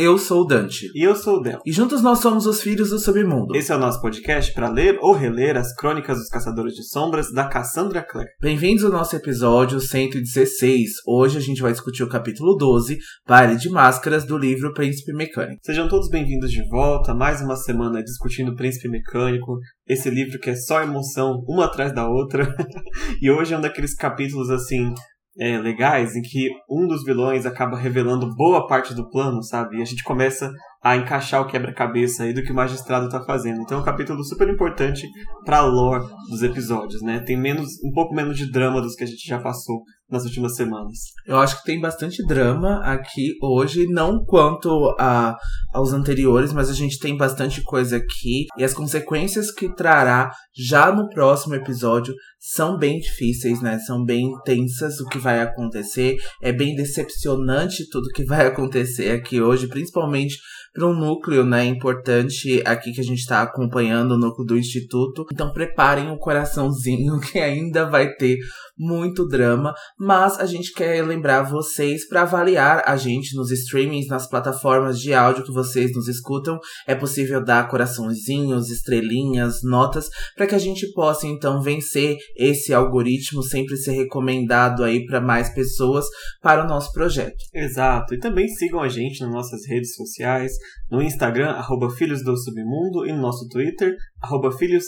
Eu sou o Dante. E eu sou o Del. E juntos nós somos os Filhos do Submundo. Esse é o nosso podcast para ler ou reler as crônicas dos Caçadores de Sombras da Cassandra Clare. Bem-vindos ao nosso episódio 116. Hoje a gente vai discutir o capítulo 12, Baile de Máscaras, do livro Príncipe Mecânico. Sejam todos bem-vindos de volta, mais uma semana discutindo Príncipe Mecânico, esse livro que é só emoção, uma atrás da outra. e hoje é um daqueles capítulos assim é, legais em que um dos vilões acaba revelando boa parte do plano, sabe? E a gente começa a encaixar o quebra-cabeça aí do que o magistrado tá fazendo. Então é um capítulo super importante pra lore dos episódios, né? Tem menos, um pouco menos de drama dos que a gente já passou nas últimas semanas. Eu acho que tem bastante drama aqui hoje, não quanto a, aos anteriores, mas a gente tem bastante coisa aqui. E as consequências que trará já no próximo episódio são bem difíceis, né? São bem intensas o que vai acontecer. É bem decepcionante tudo que vai acontecer aqui hoje, principalmente para um núcleo, né, importante aqui que a gente está acompanhando, o núcleo do Instituto. Então preparem o coraçãozinho que ainda vai ter muito drama, mas a gente quer lembrar vocês para avaliar a gente nos streamings, nas plataformas de áudio que vocês nos escutam. É possível dar coraçãozinhos, estrelinhas, notas, para que a gente possa então vencer esse algoritmo, sempre ser recomendado aí para mais pessoas para o nosso projeto. Exato. E também sigam a gente nas nossas redes sociais, no Instagram, arroba Filhos do Submundo, e no nosso Twitter, arroba Filhos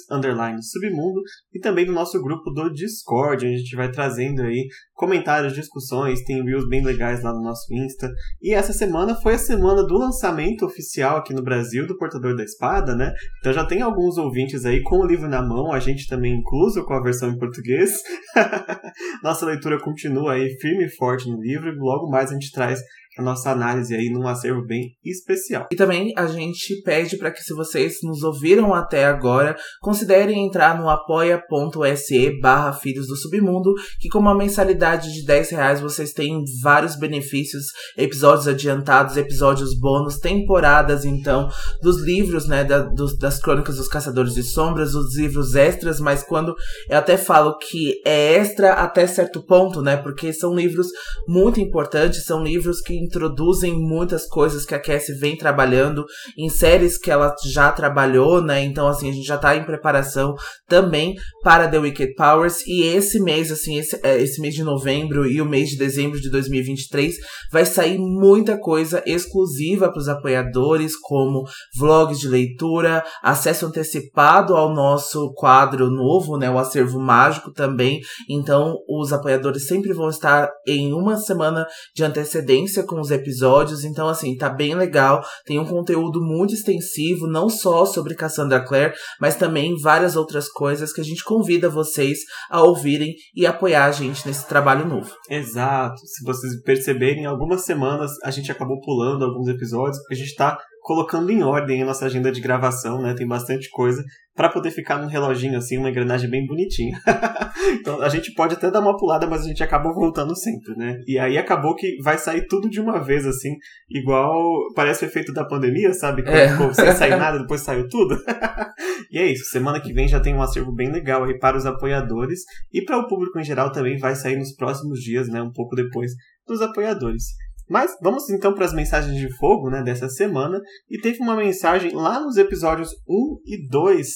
Submundo, e também no nosso grupo do Discord, onde a gente vai trazendo aí comentários, discussões, tem reels bem legais lá no nosso Insta. E essa semana foi a semana do lançamento oficial aqui no Brasil do Portador da Espada, né? Então já tem alguns ouvintes aí com o livro na mão, a gente também incluso com a versão em português. Nossa leitura continua aí firme e forte no livro e logo mais a gente traz a nossa análise aí num acervo bem especial. E também a gente pede para que se vocês nos ouviram até agora, considerem entrar no apoia.se barra Filhos do Submundo, que com uma mensalidade de 10 reais vocês têm vários benefícios, episódios adiantados, episódios bônus, temporadas então, dos livros, né, da, dos, das crônicas dos Caçadores de Sombras, os livros extras, mas quando eu até falo que é extra até certo ponto, né, porque são livros muito importantes, são livros que introduzem muitas coisas que a Cassie vem trabalhando em séries que ela já trabalhou, né? Então, assim, a gente já tá em preparação também para The Wicked Powers. E esse mês, assim, esse, é, esse mês de novembro e o mês de dezembro de 2023 vai sair muita coisa exclusiva para os apoiadores, como vlogs de leitura, acesso antecipado ao nosso quadro novo, né? O acervo mágico também. Então, os apoiadores sempre vão estar em uma semana de antecedência com os episódios, então assim, tá bem legal. Tem um conteúdo muito extensivo, não só sobre Cassandra Clare, mas também várias outras coisas que a gente convida vocês a ouvirem e apoiar a gente nesse trabalho novo. Exato. Se vocês perceberem, algumas semanas a gente acabou pulando alguns episódios, porque a gente tá colocando em ordem a nossa agenda de gravação, né? Tem bastante coisa para poder ficar num reloginho assim, uma engrenagem bem bonitinha. então a gente pode até dar uma pulada, mas a gente acaba voltando sempre, né? E aí acabou que vai sair tudo de uma vez assim, igual parece o efeito da pandemia, sabe? Que é. ficou sem sair nada, depois saiu tudo. e é isso, semana que vem já tem um acervo bem legal aí para os apoiadores e para o público em geral também vai sair nos próximos dias, né? Um pouco depois dos apoiadores. Mas vamos então para as mensagens de fogo né, dessa semana. E teve uma mensagem lá nos episódios 1 e 2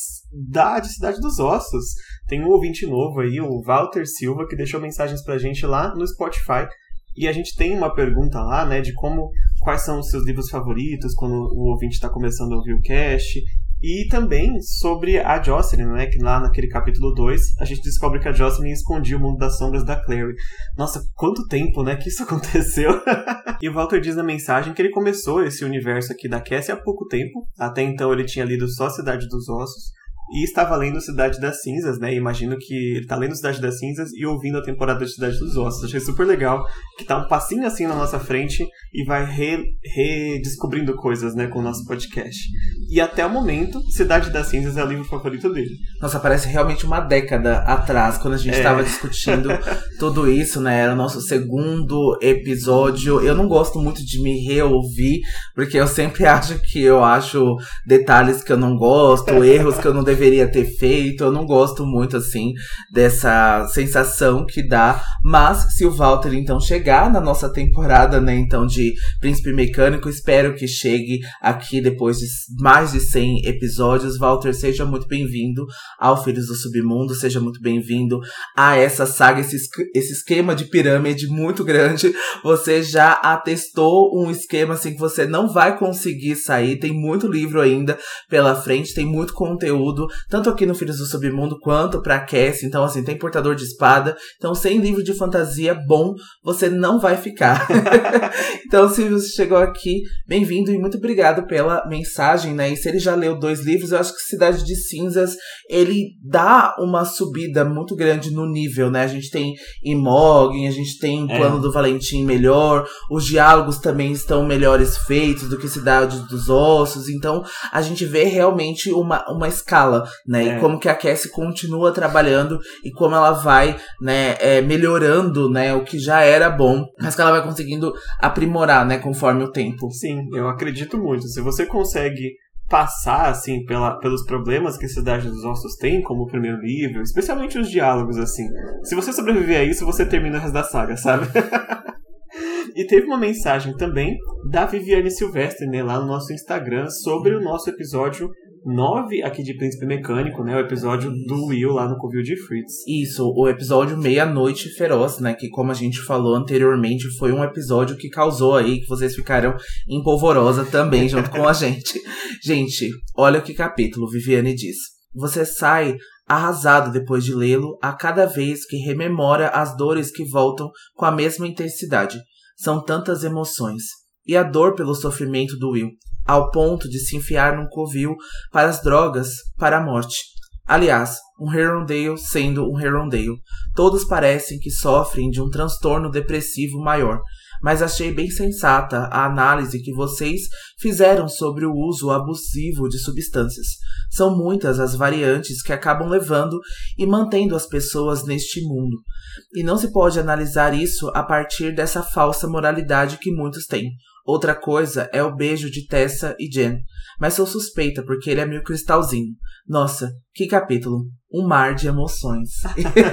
da de Cidade dos Ossos. Tem um ouvinte novo aí, o Walter Silva, que deixou mensagens para a gente lá no Spotify. E a gente tem uma pergunta lá, né, de como quais são os seus livros favoritos quando o ouvinte está começando a ouvir o cast. E também sobre a Jocelyn, né? Que lá naquele capítulo 2 a gente descobre que a Jocelyn escondia o mundo das sombras da Clary. Nossa, quanto tempo, né? Que isso aconteceu. e o Walter diz na mensagem que ele começou esse universo aqui da Cassie há pouco tempo. Até então ele tinha lido só Cidade dos Ossos e estava lendo Cidade das Cinzas, né? Imagino que ele tá lendo Cidade das Cinzas e ouvindo a temporada de Cidade dos Ossos. Achei super legal, que tá um passinho assim na nossa frente e vai redescobrindo re coisas, né, com o nosso podcast. E até o momento, Cidade das Cinzas é o livro favorito dele. Nossa, parece realmente uma década atrás, quando a gente estava é. discutindo tudo isso, né? Era o nosso segundo episódio. Eu não gosto muito de me reouvir, porque eu sempre acho que eu acho detalhes que eu não gosto, erros que eu não deveria ter feito. Eu não gosto muito, assim, dessa sensação que dá. Mas se o Walter, então, chegar na nossa temporada, né, então, de Príncipe Mecânico, espero que chegue aqui depois de mais de 100 episódios. Walter, seja muito bem-vindo ao Filhos do Submundo, seja muito bem-vindo a essa saga, esse, esse esquema de pirâmide muito grande. Você já atestou um esquema assim que você não vai conseguir sair. Tem muito livro ainda pela frente, tem muito conteúdo, tanto aqui no Filhos do Submundo quanto pra Cassie. Então, assim, tem portador de espada. Então, sem livro de fantasia bom, você não vai ficar. então, se você chegou aqui, bem-vindo e muito obrigado pela mensagem, né? E se ele já leu dois livros, eu acho que Cidade de Cinzas ele dá uma subida muito grande no nível, né? A gente tem Imogen, a gente tem o é. plano do Valentim melhor, os diálogos também estão melhores feitos do que Cidade dos Ossos, então a gente vê realmente uma, uma escala, né? É. E como que a Cassie continua trabalhando e como ela vai, né, é, melhorando, né, o que já era bom, mas que ela vai conseguindo aprimorar, né, conforme o tempo. Sim, eu acredito muito. Se você consegue passar assim pela, pelos problemas que a Cidade dos Ossos tem, como o primeiro livro, especialmente os diálogos assim. Se você sobreviver a isso, você termina o resto da saga, sabe? e teve uma mensagem também da Viviane Silvestre, né, lá no nosso Instagram, sobre o nosso episódio 9 aqui de Príncipe Mecânico, né? O episódio do Will lá no Covil de Fritz. Isso, o episódio Meia-Noite Feroz, né? Que como a gente falou anteriormente, foi um episódio que causou aí que vocês ficaram em polvorosa também junto com a gente. Gente, olha que capítulo Viviane diz. Você sai arrasado depois de lê-lo a cada vez que rememora as dores que voltam com a mesma intensidade. São tantas emoções. E a dor pelo sofrimento do Will, ao ponto de se enfiar num covil para as drogas, para a morte. Aliás, um Herondale sendo um Herondale. Todos parecem que sofrem de um transtorno depressivo maior, mas achei bem sensata a análise que vocês fizeram sobre o uso abusivo de substâncias. São muitas as variantes que acabam levando e mantendo as pessoas neste mundo. E não se pode analisar isso a partir dessa falsa moralidade que muitos têm. Outra coisa é o beijo de Tessa e Jen, mas sou suspeita porque ele é meu cristalzinho. Nossa, que capítulo! Um mar de emoções.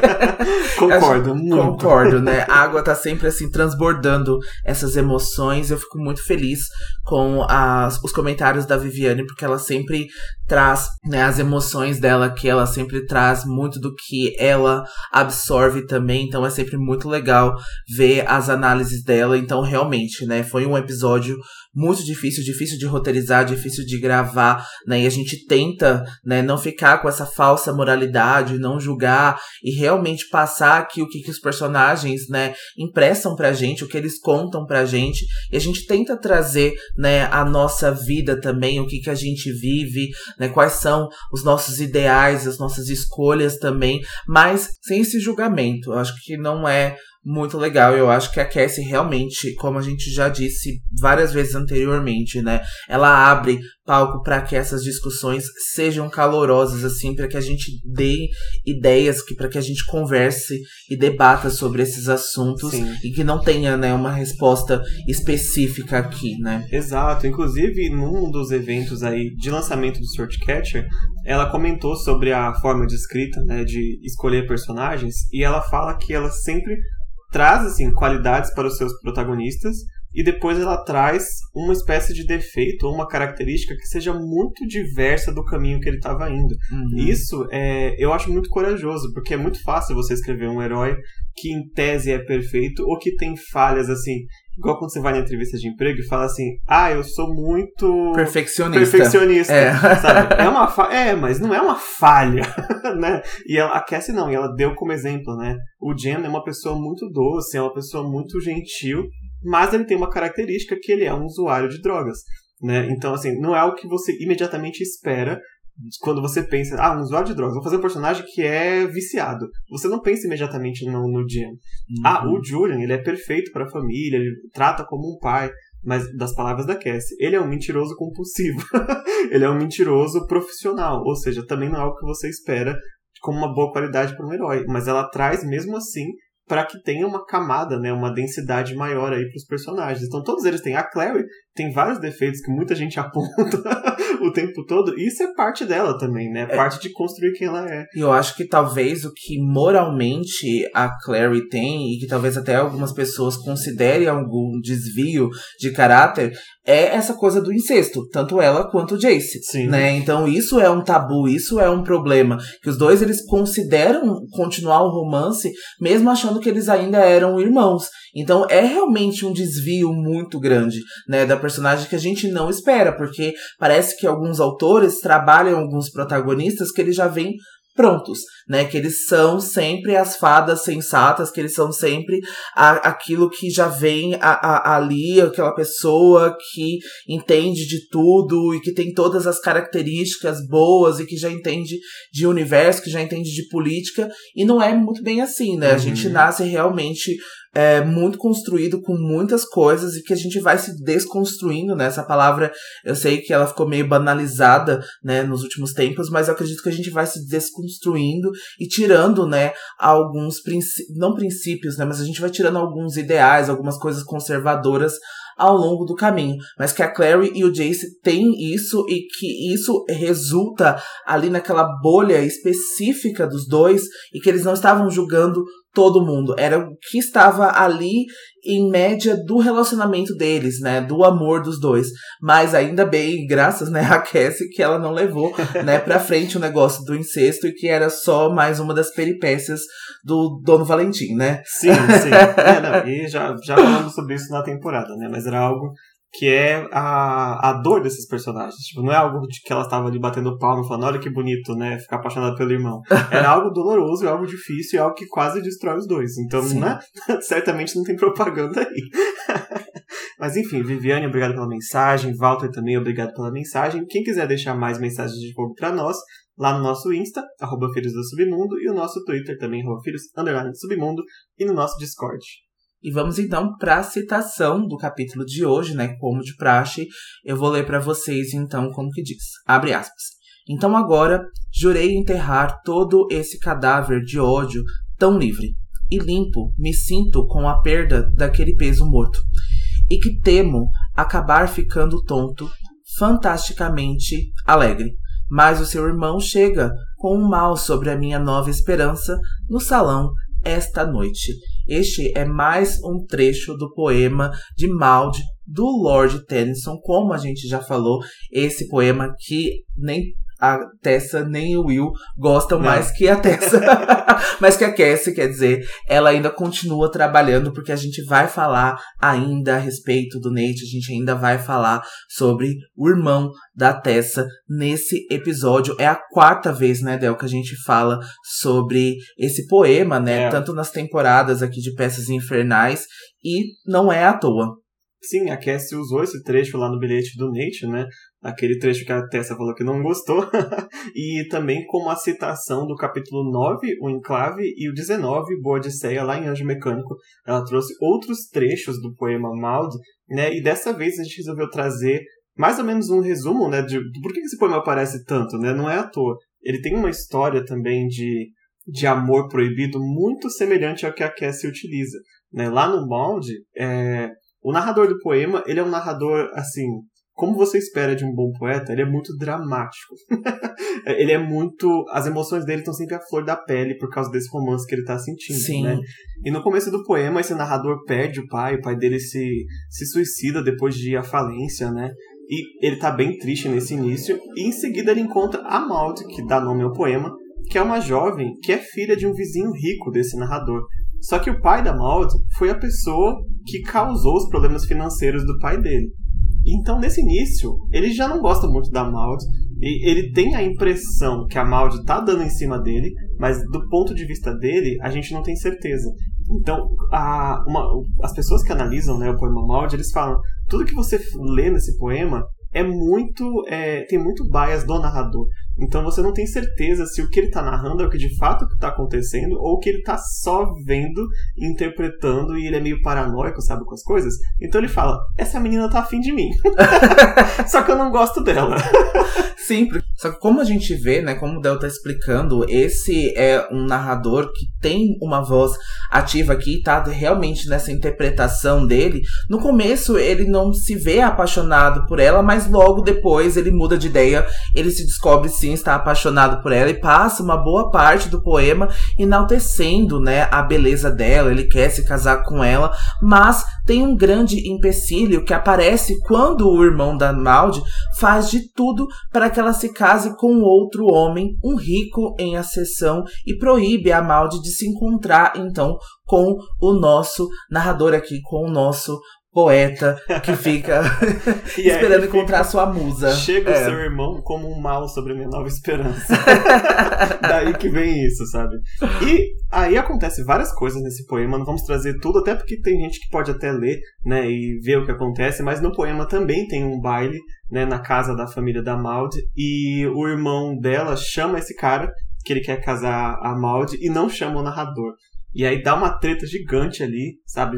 concordo, muito. Concordo, né? A água tá sempre assim transbordando essas emoções. Eu fico muito feliz com as, os comentários da Viviane, porque ela sempre traz né, as emoções dela, que ela sempre traz muito do que ela absorve também. Então é sempre muito legal ver as análises dela. Então, realmente, né? Foi um episódio muito difícil, difícil de roteirizar, difícil de gravar, né? E a gente tenta, né, não ficar com essa falsa moralidade, não julgar e realmente passar aqui o que, que os personagens, né, impressam pra gente, o que eles contam pra gente. E a gente tenta trazer, né, a nossa vida também, o que, que a gente vive, né, quais são os nossos ideais, as nossas escolhas também, mas sem esse julgamento. Eu acho que não é muito legal. Eu acho que a Cassie realmente, como a gente já disse várias vezes anteriormente, né? Ela abre palco para que essas discussões sejam calorosas, assim, para que a gente dê ideias, que para que a gente converse e debata sobre esses assuntos Sim. e que não tenha, né, uma resposta específica aqui, né? Exato. Inclusive, num dos eventos aí de lançamento do Swordcatcher, ela comentou sobre a forma de escrita, né, de escolher personagens, e ela fala que ela sempre traz assim qualidades para os seus protagonistas e depois ela traz uma espécie de defeito ou uma característica que seja muito diversa do caminho que ele estava indo. Uhum. Isso é, eu acho muito corajoso, porque é muito fácil você escrever um herói que em tese é perfeito ou que tem falhas assim. Igual quando você vai na entrevista de emprego e fala assim: Ah, eu sou muito. Perfeccionista. Perfeccionista. É, sabe? é uma fa... É, mas não é uma falha, né? E ela, a Cassie não, e ela deu como exemplo, né? O Jen é uma pessoa muito doce, é uma pessoa muito gentil, mas ele tem uma característica que ele é um usuário de drogas. Né? Então, assim, não é o que você imediatamente espera quando você pensa, ah, um usuário de drogas, vou fazer um personagem que é viciado. Você não pensa imediatamente no, no Jen. Uhum. Ah, o Julian, ele é perfeito para a família, ele trata como um pai. Mas das palavras da Cassie, ele é um mentiroso compulsivo. ele é um mentiroso profissional. Ou seja, também não é o que você espera como uma boa qualidade para um herói. Mas ela traz, mesmo assim, para que tenha uma camada, né, uma densidade maior aí para os personagens. Então todos eles têm a Clary tem vários defeitos que muita gente aponta o tempo todo, e isso é parte dela também, né? É. Parte de construir quem ela é. E eu acho que talvez o que moralmente a Clary tem, e que talvez até algumas pessoas considerem algum desvio de caráter, é essa coisa do incesto, tanto ela quanto o Jace, Sim. né? Então isso é um tabu, isso é um problema, que os dois eles consideram continuar o romance, mesmo achando que eles ainda eram irmãos. Então é realmente um desvio muito grande, né, da personagem que a gente não espera, porque parece que alguns autores trabalham alguns protagonistas que eles já vêm prontos, né? Que eles são sempre as fadas sensatas, que eles são sempre a, aquilo que já vem a, a, ali, aquela pessoa que entende de tudo e que tem todas as características boas e que já entende de universo, que já entende de política, e não é muito bem assim, né? Uhum. A gente uhum. nasce realmente é, muito construído com muitas coisas e que a gente vai se desconstruindo, né? Essa palavra, eu sei que ela ficou meio banalizada, né, nos últimos tempos, mas eu acredito que a gente vai se desconstruindo e tirando, né, alguns princípios, não princípios, né, mas a gente vai tirando alguns ideais, algumas coisas conservadoras ao longo do caminho. Mas que a Clary e o Jace têm isso e que isso resulta ali naquela bolha específica dos dois e que eles não estavam julgando todo mundo. Era o que estava ali em média do relacionamento deles, né? Do amor dos dois. Mas ainda bem, graças, né, a Cassie, que ela não levou, né, pra frente o negócio do incesto e que era só mais uma das peripécias do Dono Valentim, né? Sim, sim. é, não, e já, já falamos sobre isso na temporada, né? Mas era algo que é a, a dor desses personagens. Tipo, não é algo de que ela estava ali batendo palma falando, olha que bonito, né? Ficar apaixonada pelo irmão. Era algo doloroso, algo difícil e algo que quase destrói os dois. Então, né? Certamente não tem propaganda aí. Mas enfim, Viviane, obrigado pela mensagem. Walter também, obrigado pela mensagem. Quem quiser deixar mais mensagens de fogo para nós, lá no nosso Insta, arroba Filhos do Submundo, e o nosso Twitter também, arroba Filhos Submundo, e no nosso Discord. E vamos então para a citação do capítulo de hoje, né? Como de praxe, eu vou ler para vocês então como que diz. Abre aspas. Então agora jurei enterrar todo esse cadáver de ódio tão livre e limpo me sinto com a perda daquele peso morto e que temo acabar ficando tonto, fantasticamente alegre. Mas o seu irmão chega com um mal sobre a minha nova esperança no salão esta noite. Este é mais um trecho do poema de Maud do Lord Tennyson, como a gente já falou, esse poema que nem a Tessa nem o Will gostam Não. mais que a Tessa. Mas que a Cassie, quer dizer, ela ainda continua trabalhando, porque a gente vai falar ainda a respeito do Nate, a gente ainda vai falar sobre o irmão da Tessa nesse episódio. É a quarta vez, né, Del, que a gente fala sobre esse poema, né? É. Tanto nas temporadas aqui de Peças Infernais, e não é à toa. Sim, a Cassie usou esse trecho lá no bilhete do Nate, né? Aquele trecho que a Tessa falou que não gostou, e também como a citação do capítulo 9, o Enclave, e o 19, Boa Odisseia, lá em Anjo Mecânico. Ela trouxe outros trechos do poema Maud, né, e dessa vez a gente resolveu trazer mais ou menos um resumo, né, de, por que esse poema aparece tanto, né, não é à toa. Ele tem uma história também de, de amor proibido muito semelhante ao que a Cassie utiliza. Né? Lá no Maud, é, o narrador do poema, ele é um narrador, assim, como você espera de um bom poeta, ele é muito dramático. ele é muito. As emoções dele estão sempre à flor da pele por causa desse romance que ele está sentindo. Sim. Né? E no começo do poema, esse narrador perde o pai, o pai dele se, se suicida depois de à falência, né? E ele tá bem triste nesse início. E em seguida ele encontra a Maud, que dá nome ao poema, que é uma jovem que é filha de um vizinho rico desse narrador. Só que o pai da Maud foi a pessoa que causou os problemas financeiros do pai dele. Então, nesse início, ele já não gosta muito da Maud. E ele tem a impressão que a Maud tá dando em cima dele, mas do ponto de vista dele, a gente não tem certeza. Então, a, uma, as pessoas que analisam né, o poema Maud, eles falam: tudo que você lê nesse poema é muito. É, tem muito bias do narrador. Então você não tem certeza se o que ele está narrando é o que de fato está acontecendo ou que ele está só vendo, interpretando e ele é meio paranoico, sabe, com as coisas. Então ele fala: essa menina tá afim de mim. só que eu não gosto dela. Sim, Só que como a gente vê, né, como o Del tá explicando, esse é um narrador que tem uma voz ativa aqui, tá realmente nessa interpretação dele. No começo ele não se vê apaixonado por ela, mas logo depois ele muda de ideia, ele se descobre sim estar apaixonado por ela e passa uma boa parte do poema enaltecendo, né, a beleza dela, ele quer se casar com ela, mas tem um grande empecilho que aparece quando o irmão da Maldi faz de tudo para que ela se case com outro homem, um rico em acessão, e proíbe a Maldi de se encontrar então com o nosso narrador aqui, com o nosso poeta que fica esperando encontrar sua musa. Chega é. o seu irmão como um mal sobre minha nova esperança. Daí que vem isso, sabe? E aí acontece várias coisas nesse poema, não vamos trazer tudo, até porque tem gente que pode até ler, né, e ver o que acontece, mas no poema também tem um baile, né, na casa da família da Maud, e o irmão dela chama esse cara que ele quer casar a Maud e não chama o narrador. E aí dá uma treta gigante ali, sabe?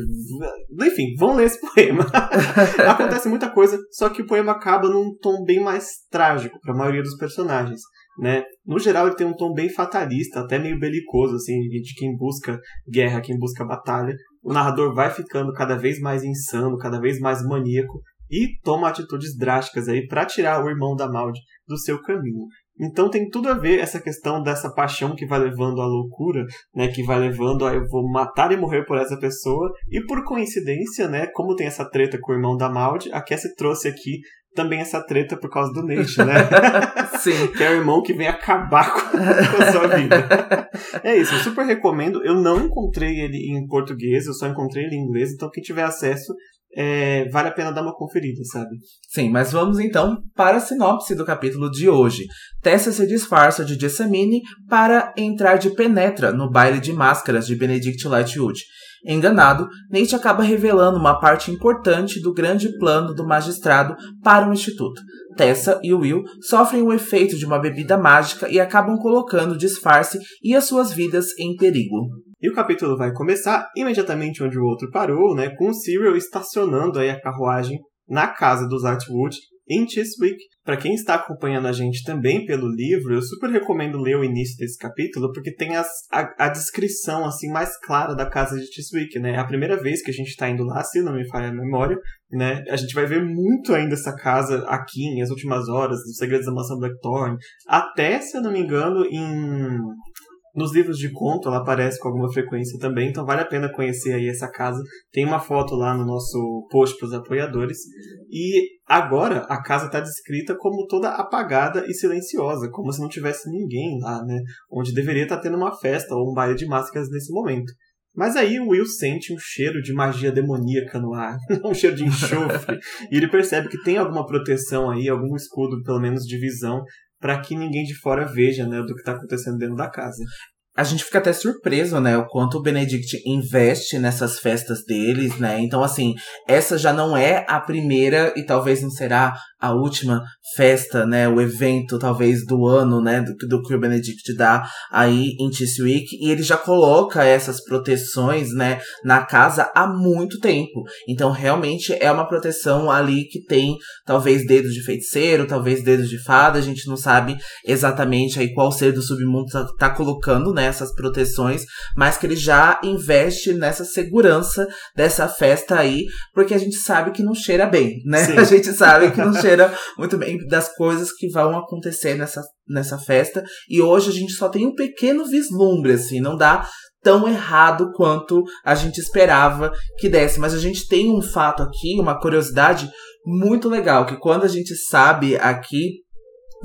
Enfim, vão ler esse poema. Acontece muita coisa, só que o poema acaba num tom bem mais trágico para a maioria dos personagens, né? No geral ele tem um tom bem fatalista, até meio belicoso assim, de quem busca guerra, quem busca batalha. O narrador vai ficando cada vez mais insano, cada vez mais maníaco e toma atitudes drásticas aí para tirar o irmão da Maud do seu caminho. Então tem tudo a ver essa questão dessa paixão que vai levando à loucura, né, que vai levando a eu vou matar e morrer por essa pessoa. E por coincidência, né, como tem essa treta com o irmão da Maud, a Cassie trouxe aqui também essa treta por causa do Nate, né? Sim. que é o irmão que vem acabar com a sua vida. é isso, eu super recomendo. Eu não encontrei ele em português, eu só encontrei ele em inglês, então quem tiver acesso, é, vale a pena dar uma conferida, sabe? Sim, mas vamos então para a sinopse do capítulo de hoje. Tessa se disfarça de Jessamine para entrar de penetra no baile de máscaras de Benedict Lightwood. Enganado, Nate acaba revelando uma parte importante do grande plano do magistrado para o Instituto. Tessa e Will sofrem o efeito de uma bebida mágica e acabam colocando o disfarce e as suas vidas em perigo. E o capítulo vai começar imediatamente onde o outro parou, né, com o Cyril estacionando aí a carruagem na casa dos Atwood em Chiswick. Para quem está acompanhando a gente também pelo livro, eu super recomendo ler o início desse capítulo, porque tem as, a, a, descrição assim mais clara da casa de Chiswick, né? É a primeira vez que a gente está indo lá, se não me falha a memória, né? A gente vai ver muito ainda essa casa aqui, em As Últimas Horas, Os Segredos da Mansão Blackthorn, até, se eu não me engano, em nos livros de conto ela aparece com alguma frequência também, então vale a pena conhecer aí essa casa. Tem uma foto lá no nosso post para os apoiadores. E agora a casa está descrita como toda apagada e silenciosa, como se não tivesse ninguém lá, né? Onde deveria estar tá tendo uma festa ou um baile de máscaras nesse momento. Mas aí o Will sente um cheiro de magia demoníaca no ar, um cheiro de enxofre, e ele percebe que tem alguma proteção aí, algum escudo, pelo menos de visão, para que ninguém de fora veja, né, do que está acontecendo dentro da casa. A gente fica até surpreso, né, o quanto o Benedict investe nessas festas deles, né? Então, assim, essa já não é a primeira e talvez não será a última festa, né, o evento talvez do ano, né, do, do que o Benedict dá aí em Chiswick, e ele já coloca essas proteções, né, na casa há muito tempo. Então realmente é uma proteção ali que tem talvez dedos de feiticeiro, talvez dedos de fada, a gente não sabe exatamente aí qual ser do submundo tá, tá colocando nessas né, proteções, mas que ele já investe nessa segurança dessa festa aí, porque a gente sabe que não cheira bem, né? Sim. A gente sabe que não cheira muito bem das coisas que vão acontecer nessa, nessa festa. E hoje a gente só tem um pequeno vislumbre, assim, não dá tão errado quanto a gente esperava que desse. Mas a gente tem um fato aqui, uma curiosidade muito legal, que quando a gente sabe aqui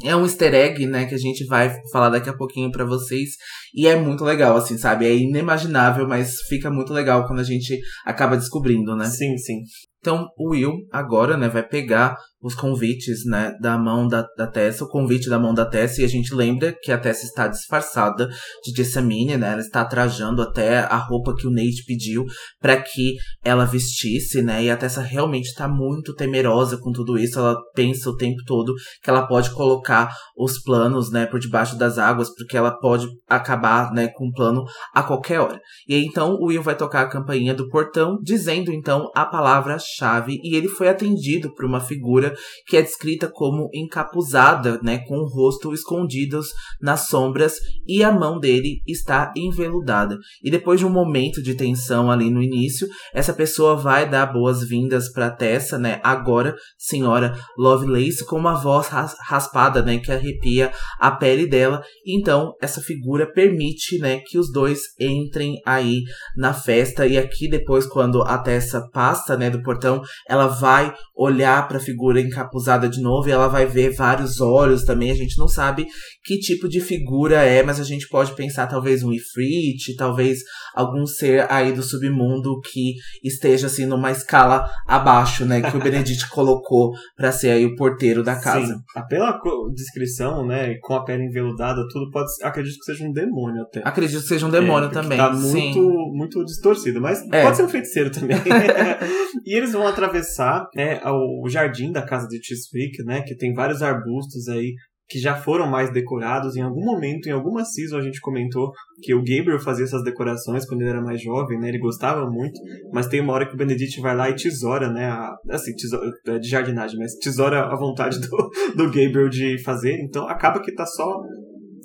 é um easter egg, né, que a gente vai falar daqui a pouquinho para vocês. E é muito legal, assim, sabe? É inimaginável, mas fica muito legal quando a gente acaba descobrindo, né? Sim, sim. Então, o Will agora, né, vai pegar os convites, né, da mão da, da Tessa, o convite da mão da Tessa, e a gente lembra que a Tessa está disfarçada de Jessamine, né, ela está trajando até a roupa que o Nate pediu para que ela vestisse, né, e a Tessa realmente está muito temerosa com tudo isso, ela pensa o tempo todo que ela pode colocar os planos, né, por debaixo das águas, porque ela pode acabar, né, com o plano a qualquer hora. E aí, então, o Will vai tocar a campainha do portão, dizendo, então, a palavra-chave, e ele foi atendido por uma figura figura que é descrita como encapuzada, né, com o rosto escondidos nas sombras e a mão dele está enveludada. E depois de um momento de tensão ali no início, essa pessoa vai dar boas-vindas para Tessa, né, agora senhora Lovelace, com uma voz raspada, né, que arrepia a pele dela. Então, essa figura permite, né, que os dois entrem aí na festa e aqui depois quando a Tessa passa, né, do portão, ela vai olhar para a figura encapuzada de novo e ela vai ver vários olhos também. A gente não sabe que tipo de figura é, mas a gente pode pensar talvez um Ifrit, talvez algum ser aí do submundo que esteja assim numa escala abaixo, né, que o Benedict colocou para ser aí o porteiro da casa. Sim. Ah, pela descrição, né, com a pele enveludada, tudo pode, acredito que seja um demônio até. Acredito que seja um demônio é, também. Tá muito, Sim. muito distorcido, mas é. pode ser um feiticeiro também. e eles vão atravessar, né, o jardim da casa de Chiswick, né, que tem vários arbustos aí que já foram mais decorados. Em algum momento, em alguma season, a gente comentou que o Gabriel fazia essas decorações quando ele era mais jovem, né? Ele gostava muito, mas tem uma hora que o Benedict vai lá e tesoura, né? A, assim, tesoura, é de jardinagem, mas tesoura a vontade do, do Gabriel de fazer. Então acaba que tá só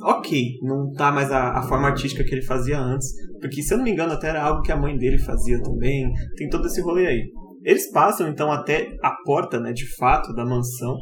ok, não tá mais a, a, forma artística que ele fazia antes, porque se eu não me engano até era algo que a mãe dele fazia também, tem todo esse rolê aí. Eles passam então até a porta, né, de fato, da mansão,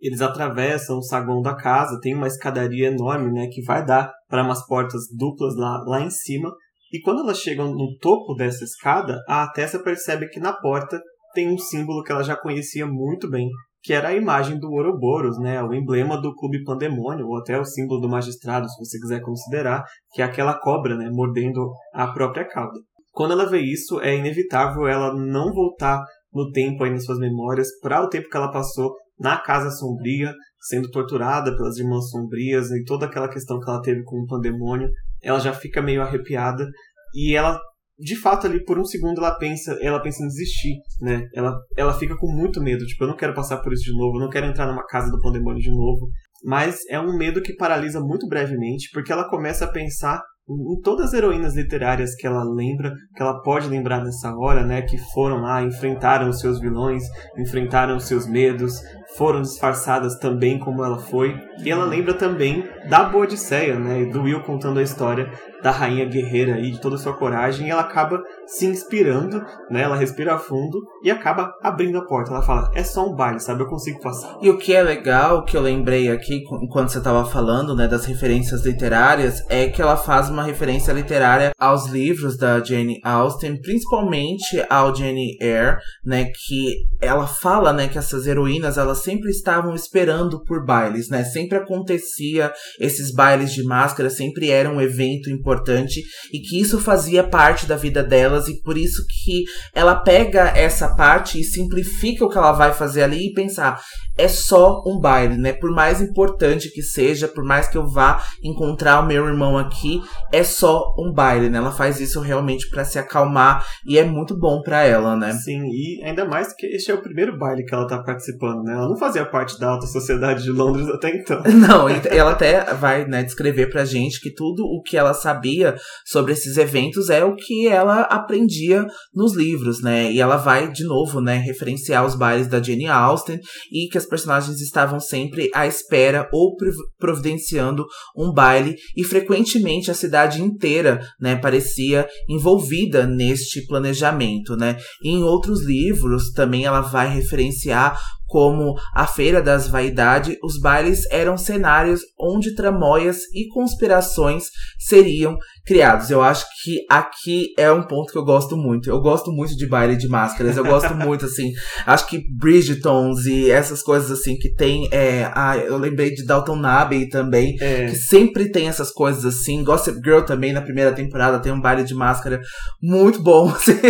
eles atravessam o saguão da casa, tem uma escadaria enorme, né, que vai dar para umas portas duplas lá, lá em cima. E quando elas chegam no topo dessa escada, a Tessa percebe que na porta tem um símbolo que ela já conhecia muito bem, que era a imagem do Ouroboros, né, o emblema do Clube Pandemônio, ou até o símbolo do magistrado, se você quiser considerar, que é aquela cobra, né, mordendo a própria cauda. Quando ela vê isso, é inevitável ela não voltar no tempo aí nas suas memórias para o tempo que ela passou na Casa Sombria, sendo torturada pelas Irmãs Sombrias e toda aquela questão que ela teve com o pandemônio, ela já fica meio arrepiada e ela de fato ali por um segundo ela pensa, ela pensa em desistir, né? Ela ela fica com muito medo, tipo, eu não quero passar por isso de novo, eu não quero entrar numa casa do pandemônio de novo. Mas é um medo que paralisa muito brevemente, porque ela começa a pensar em todas as heroínas literárias que ela lembra, que ela pode lembrar nessa hora, né, que foram lá, enfrentaram os seus vilões, enfrentaram os seus medos, foram disfarçadas também como ela foi. E ela lembra também da Boadicea, né, do Will contando a história da rainha guerreira e de toda a sua coragem, e ela acaba se inspirando, né, ela respira fundo e acaba abrindo a porta. Ela fala: "É só um baile, sabe? Eu consigo passar". E o que é legal, que eu lembrei aqui quando você estava falando, né, das referências literárias, é que ela faz uma referência literária aos livros da Jane Austen, principalmente ao Jane Eyre, né, que ela fala, né, que essas heroínas elas sempre estavam esperando por bailes, né? Sempre acontecia esses bailes de máscara, sempre era um evento importante e que isso fazia parte da vida delas e por isso que ela pega essa parte e simplifica o que ela vai fazer ali e pensar, é só um baile, né? Por mais importante que seja, por mais que eu vá encontrar o meu irmão aqui, é só um baile, né? Ela faz isso realmente para se acalmar e é muito bom para ela, né? Sim, e ainda mais que este é o primeiro baile que ela tá participando, né? Ela não fazia parte da alta sociedade de Londres até então. Não, ela até vai, né, descrever pra gente que tudo o que ela sabia sobre esses eventos é o que ela aprendia nos livros, né? E ela vai de novo, né, referenciar os bailes da Jane Austen e que as personagens estavam sempre à espera ou providenciando um baile e frequentemente a cidade inteira, né, parecia envolvida neste planejamento, né? E em outros livros também ela vai referenciar como a Feira das Vaidades, os bailes eram cenários onde tramóias e conspirações seriam criados. Eu acho que aqui é um ponto que eu gosto muito. Eu gosto muito de baile de máscaras. Eu gosto muito, assim. Acho que Bridgetons e essas coisas, assim, que tem. É, ah, eu lembrei de Dalton Abbey também, é. que sempre tem essas coisas assim. Gossip Girl também, na primeira temporada, tem um baile de máscara muito bom. Assim,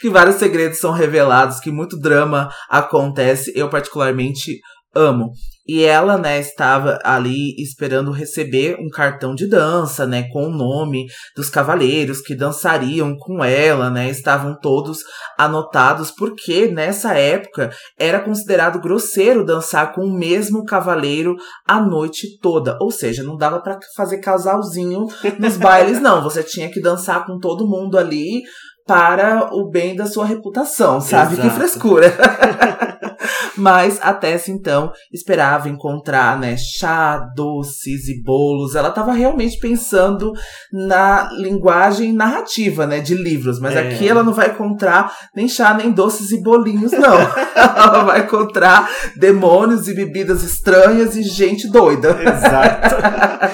que vários segredos são revelados, que muito drama acontece. Eu, particularmente, amo. E ela, né, estava ali esperando receber um cartão de dança, né, com o nome dos cavaleiros que dançariam com ela, né, estavam todos anotados, porque nessa época era considerado grosseiro dançar com o mesmo cavaleiro a noite toda. Ou seja, não dava para fazer casalzinho nos bailes, não. Você tinha que dançar com todo mundo ali para o bem da sua reputação, sabe? Exato. Que frescura. Mas a Tessa, então, esperava encontrar, né, chá, doces e bolos. Ela estava realmente pensando na linguagem narrativa, né, de livros. Mas é. aqui ela não vai encontrar nem chá, nem doces e bolinhos, não. ela vai encontrar demônios e bebidas estranhas e gente doida. Exato.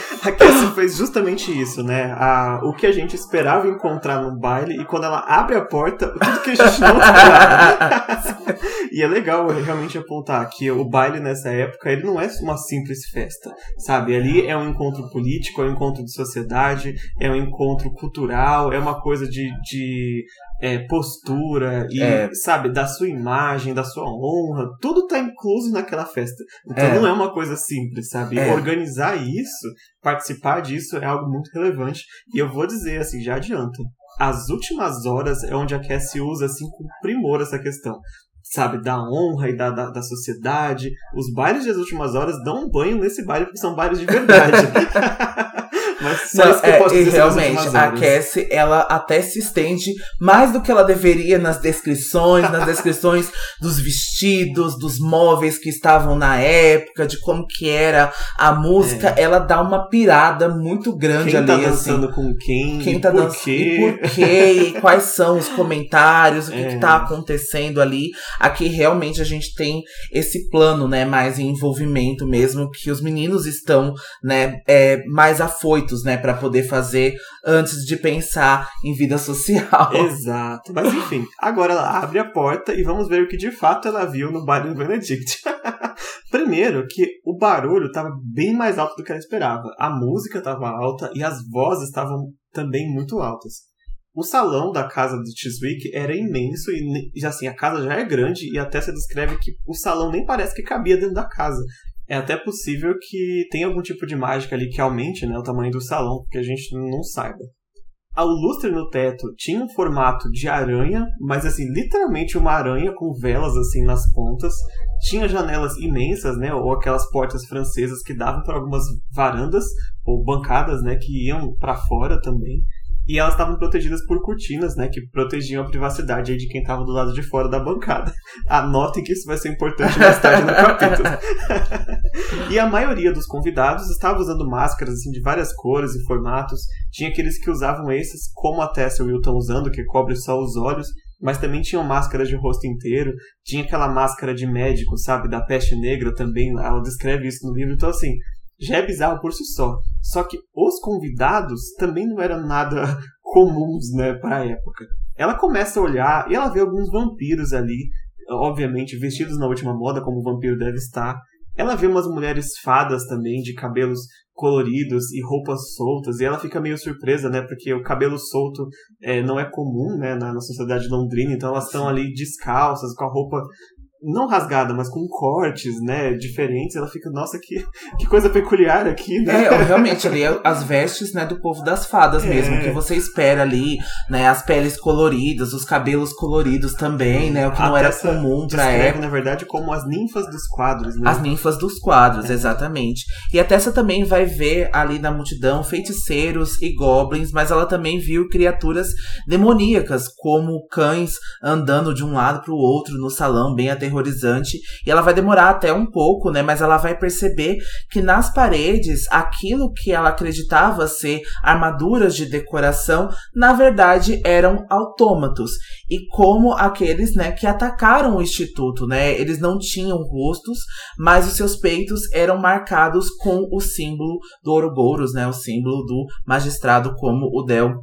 A Cassie fez justamente isso, né? A, o que a gente esperava encontrar no baile e quando ela abre a porta, tudo que a gente não esperava. e é legal realmente apontar que o baile nessa época, ele não é uma simples festa, sabe? Ali é um encontro político, é um encontro de sociedade, é um encontro cultural, é uma coisa de, de é, postura e, é. sabe, da sua imagem, da sua honra, tudo tá incluso naquela festa. Então é. não é uma coisa simples, sabe? É. Organizar isso, participar disso é algo muito relevante. E eu vou dizer, assim, já adianto, as últimas horas é onde a Cassie usa, assim, com primor essa questão sabe, da honra e da, da, da, sociedade. Os bailes das últimas horas dão um banho nesse baile, porque são bailes de verdade. Mas só Não, isso que é, eu posso dizer realmente, a Cassie, ela até se estende mais do que ela deveria nas descrições, nas descrições dos vestidos, dos móveis que estavam na época, de como que era a música. É. Ela dá uma pirada muito grande quem ali. Tá assim. dançando assim. com quem? Quem tá dançando e por quê? e quais são os comentários, o que, é. que tá acontecendo ali. Aqui realmente a gente tem esse plano, né, mais em envolvimento mesmo, que os meninos estão, né, é, mais afoitos, né, para poder fazer antes de pensar em vida social. Exato. Mas enfim, agora ela abre a porta e vamos ver o que de fato ela viu no baile do Benedict. Primeiro, que o barulho estava bem mais alto do que ela esperava. A música estava alta e as vozes estavam também muito altas. O salão da casa do Chiswick era imenso e, assim, a casa já é grande e até se descreve que o salão nem parece que cabia dentro da casa. É até possível que tenha algum tipo de mágica ali que aumente né, o tamanho do salão, porque a gente não saiba. O lustre no teto tinha um formato de aranha, mas assim, literalmente uma aranha com velas assim nas pontas. Tinha janelas imensas, né, ou aquelas portas francesas que davam para algumas varandas ou bancadas, né, que iam para fora também. E elas estavam protegidas por cortinas, né, que protegiam a privacidade de quem estava do lado de fora da bancada. Anotem que isso vai ser importante mais tarde no capítulo. e a maioria dos convidados estava usando máscaras assim de várias cores e formatos. Tinha aqueles que usavam esses, como a Tessa e o Will estão usando, que cobre só os olhos, mas também tinham máscaras de rosto inteiro. Tinha aquela máscara de médico, sabe, da peste negra também. Ela descreve isso no livro. Então, assim, já é bizarro por si só. Só que os convidados também não eram nada comuns, né, para a época. Ela começa a olhar e ela vê alguns vampiros ali, obviamente vestidos na última moda, como o vampiro deve estar. Ela vê umas mulheres fadas também, de cabelos coloridos e roupas soltas, e ela fica meio surpresa, né, porque o cabelo solto é, não é comum, né, na, na sociedade londrina, então elas estão ali descalças, com a roupa não rasgada, mas com cortes, né, diferentes, ela fica, nossa, que, que coisa peculiar aqui, né? É, realmente, ali é as vestes, né, do povo das fadas é. mesmo, que você espera ali, né, as peles coloridas, os cabelos coloridos também, né, o que não era comum pra época. na verdade, como as ninfas dos quadros, né? As ninfas dos quadros, é. exatamente. E a Tessa também vai ver ali na multidão feiticeiros e goblins, mas ela também viu criaturas demoníacas, como cães andando de um lado pro outro no salão, bem até aterrorizante e ela vai demorar até um pouco, né? Mas ela vai perceber que nas paredes, aquilo que ela acreditava ser armaduras de decoração, na verdade eram autômatos. E como aqueles, né, que atacaram o instituto, né? Eles não tinham rostos, mas os seus peitos eram marcados com o símbolo do Ouroboros, né? O símbolo do magistrado como o Del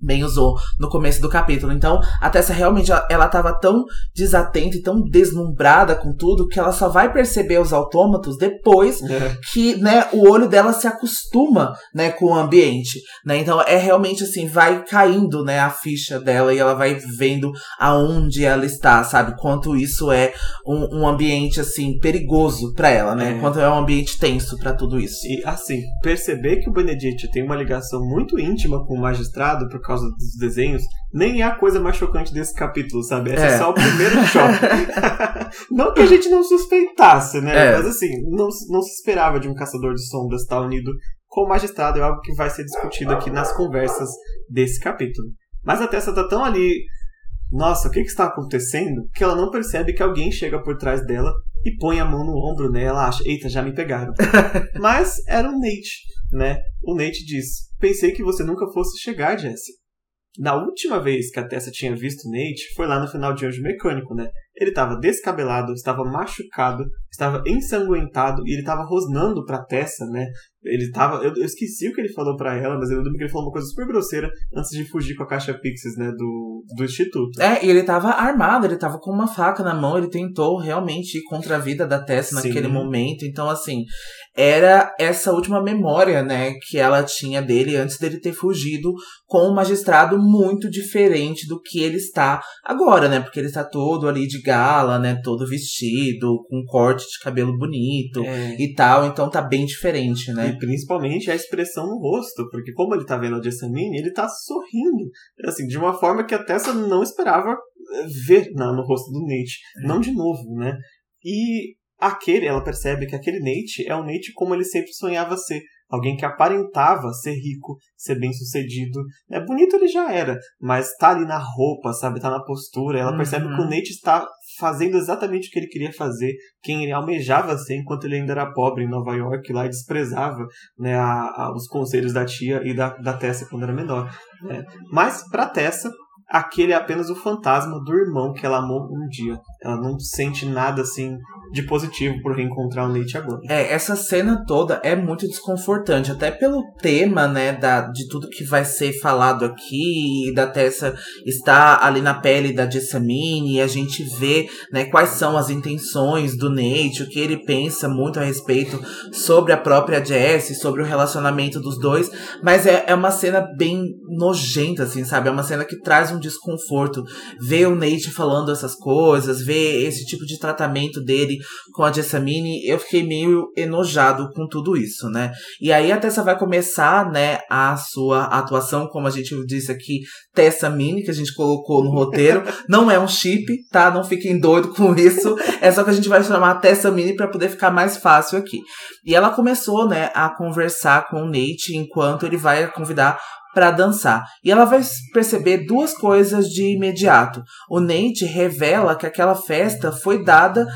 bem usou no começo do capítulo. Então, a Tessa realmente ela estava tão desatenta e tão deslumbrada com tudo que ela só vai perceber os autômatos depois é. que, né, o olho dela se acostuma, né, com o ambiente, né? Então, é realmente assim, vai caindo, né, a ficha dela e ela vai vendo aonde ela está, sabe? Quanto isso é um, um ambiente assim perigoso para ela, né? É. Quanto é um ambiente tenso para tudo isso. E assim, perceber que o Benedict tem uma ligação muito íntima com o magistrado por causa dos desenhos, nem é a coisa mais chocante desse capítulo, sabe? Esse é, é só o primeiro choque. não que a gente não suspeitasse, né? É. Mas assim, não, não se esperava de um caçador de sombras estar unido com o magistrado, é algo que vai ser discutido aqui nas conversas desse capítulo. Mas a Tessa tá tão ali nossa, o que, que está acontecendo? Que ela não percebe que alguém chega por trás dela e põe a mão no ombro, né? Ela acha, eita, já me pegaram. Mas era o Nate, né? O Nate diz: Pensei que você nunca fosse chegar, Jesse. Na última vez que a Tessa tinha visto Nate foi lá no final de Anjo Mecânico, né? Ele estava descabelado, estava machucado, estava ensanguentado e ele estava rosnando pra Tessa, né? Ele tava. Eu, eu, esqueci o que ele falou para ela, mas eu lembro que ele falou uma coisa super grosseira antes de fugir com a caixa Pixies, né? Do, do Instituto. É, e ele tava armado, ele tava com uma faca na mão, ele tentou realmente ir contra a vida da Tessa naquele Sim. momento. Então, assim, era essa última memória, né, que ela tinha dele antes dele ter fugido com um magistrado muito diferente do que ele está agora, né? Porque ele está todo ali de gala, né? Todo vestido, com um corte de cabelo bonito é. e tal. Então tá bem diferente, né? E principalmente a expressão no rosto, porque como ele tá vendo a Jessamine, ele tá sorrindo. Assim, de uma forma que a Tessa não esperava ver não, no rosto do Nate. É. Não de novo, né? E aquele, ela percebe que aquele Nate é o Nate como ele sempre sonhava ser alguém que aparentava ser rico, ser bem sucedido. É bonito ele já era, mas tá ali na roupa, sabe? Tá na postura. Ela uhum. percebe que o uhum. Nate está fazendo exatamente o que ele queria fazer, quem ele almejava ser enquanto ele ainda era pobre em Nova York, lá e desprezava né, a, a, os conselhos da tia e da, da Tessa quando era menor. Né? Mas para Tessa, aquele é apenas o fantasma do irmão que ela amou um dia. Ela não sente nada assim de positivo por reencontrar o Nate agora. É, essa cena toda é muito desconfortante, até pelo tema, né, da, de tudo que vai ser falado aqui, da Tessa estar ali na pele da Jessamine, e a gente vê, né, quais são as intenções do Nate, o que ele pensa muito a respeito sobre a própria Jessie, sobre o relacionamento dos dois, mas é, é uma cena bem nojenta, assim, sabe? É uma cena que traz um desconforto. Ver o Nate falando essas coisas, ver esse tipo de tratamento dele com a Jessamine, eu fiquei meio enojado com tudo isso, né? E aí a Tessa vai começar, né, a sua atuação, como a gente disse aqui, Tessa Mini, que a gente colocou no roteiro. Não é um chip, tá? Não fiquem doidos com isso. É só que a gente vai chamar Tessa Mini para poder ficar mais fácil aqui. E ela começou, né, a conversar com o Nate enquanto ele vai convidar para dançar. E ela vai perceber duas coisas de imediato. O Nate revela que aquela festa foi dada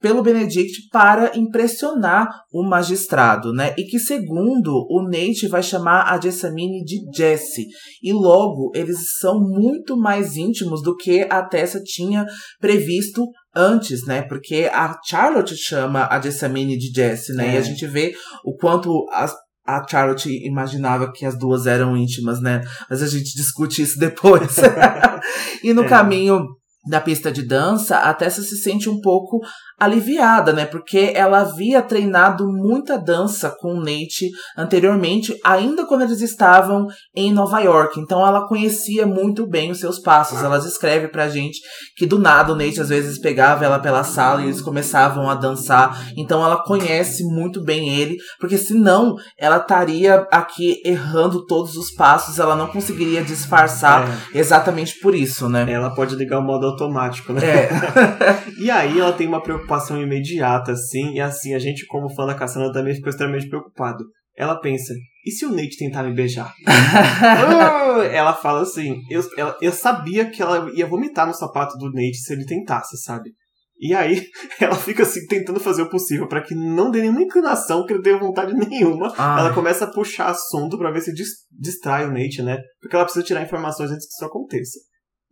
pelo Benedict para impressionar o magistrado, né? E que segundo o Nate vai chamar a Jessamine de Jessie. E logo eles são muito mais íntimos do que a Tessa tinha previsto antes, né? Porque a Charlotte chama a Jessamine de Jessie, né? É. E a gente vê o quanto as a Charlotte imaginava que as duas eram íntimas, né? Mas a gente discute isso depois. e no é. caminho da pista de dança, a Tessa se sente um pouco aliviada, né? Porque ela havia treinado muita dança com o Nate anteriormente, ainda quando eles estavam em Nova York. Então ela conhecia muito bem os seus passos. Ela descreve pra gente que do nada o Nate às vezes pegava ela pela sala e eles começavam a dançar. Então ela conhece muito bem ele, porque senão ela estaria aqui errando todos os passos, ela não conseguiria disfarçar é. exatamente por isso, né? Ela pode ligar o modo automático, né? É. e aí ela tem uma preocupação imediata, assim, e assim, a gente, como fã da Cassandra, também ficou extremamente preocupado. Ela pensa, e se o Nate tentar me beijar? Ah, ela fala assim, eu, ela, eu sabia que ela ia vomitar no sapato do Nate se ele tentasse, sabe? E aí, ela fica assim, tentando fazer o possível para que não dê nenhuma inclinação, que ele dê vontade nenhuma. Ai. Ela começa a puxar assunto para ver se distrai o Nate, né? Porque ela precisa tirar informações antes que isso aconteça.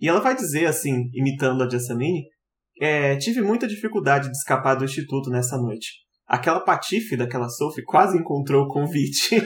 E ela vai dizer, assim, imitando a Jessamine, é, tive muita dificuldade de escapar do instituto nessa noite. Aquela patife daquela Sophie quase encontrou o convite.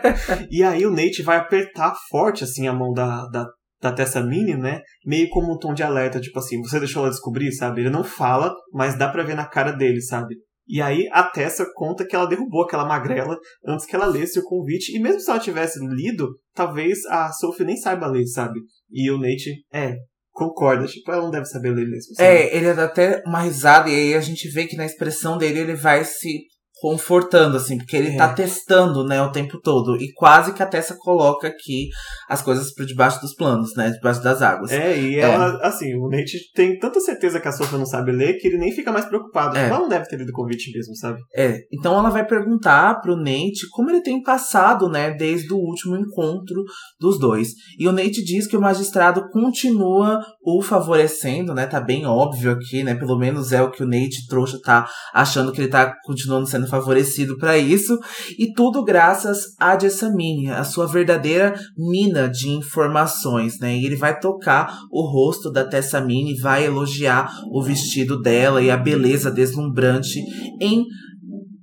e aí o Nate vai apertar forte assim a mão da, da, da Tessa Mini, né? Meio como um tom de alerta, tipo assim, você deixou ela descobrir, sabe? Ele não fala, mas dá pra ver na cara dele, sabe? E aí a Tessa conta que ela derrubou aquela magrela antes que ela lesse o convite. E mesmo se ela tivesse lido, talvez a Sophie nem saiba ler, sabe? E o Nate, é, concorda. Tipo, ela não deve saber ler mesmo. Sabe? É, ele dá até uma risada e aí a gente vê que na expressão dele ele vai se confortando, assim, porque ele É. tá testando, né, o tempo todo. E quase que a Tessa coloca aqui as coisas por debaixo dos planos, né, debaixo das águas. É, e É. ela, assim, o Nate tem tanta certeza que a Sophia não sabe ler que ele nem fica mais preocupado. É. Ela não deve ter lido o convite mesmo, sabe? É, então ela vai perguntar pro Nate como ele tem passado, né, desde o último encontro dos dois. E o Nate diz que o magistrado continua o favorecendo, né, tá bem óbvio aqui, né, pelo menos é o que o Nate trouxa tá achando que ele tá continuando sendo favorecido para isso. E tudo graças a Jessamine, a sua verdadeira mina de informações, né, e ele vai tocar o rosto da Tessamine, vai elogiar o vestido dela e a beleza deslumbrante em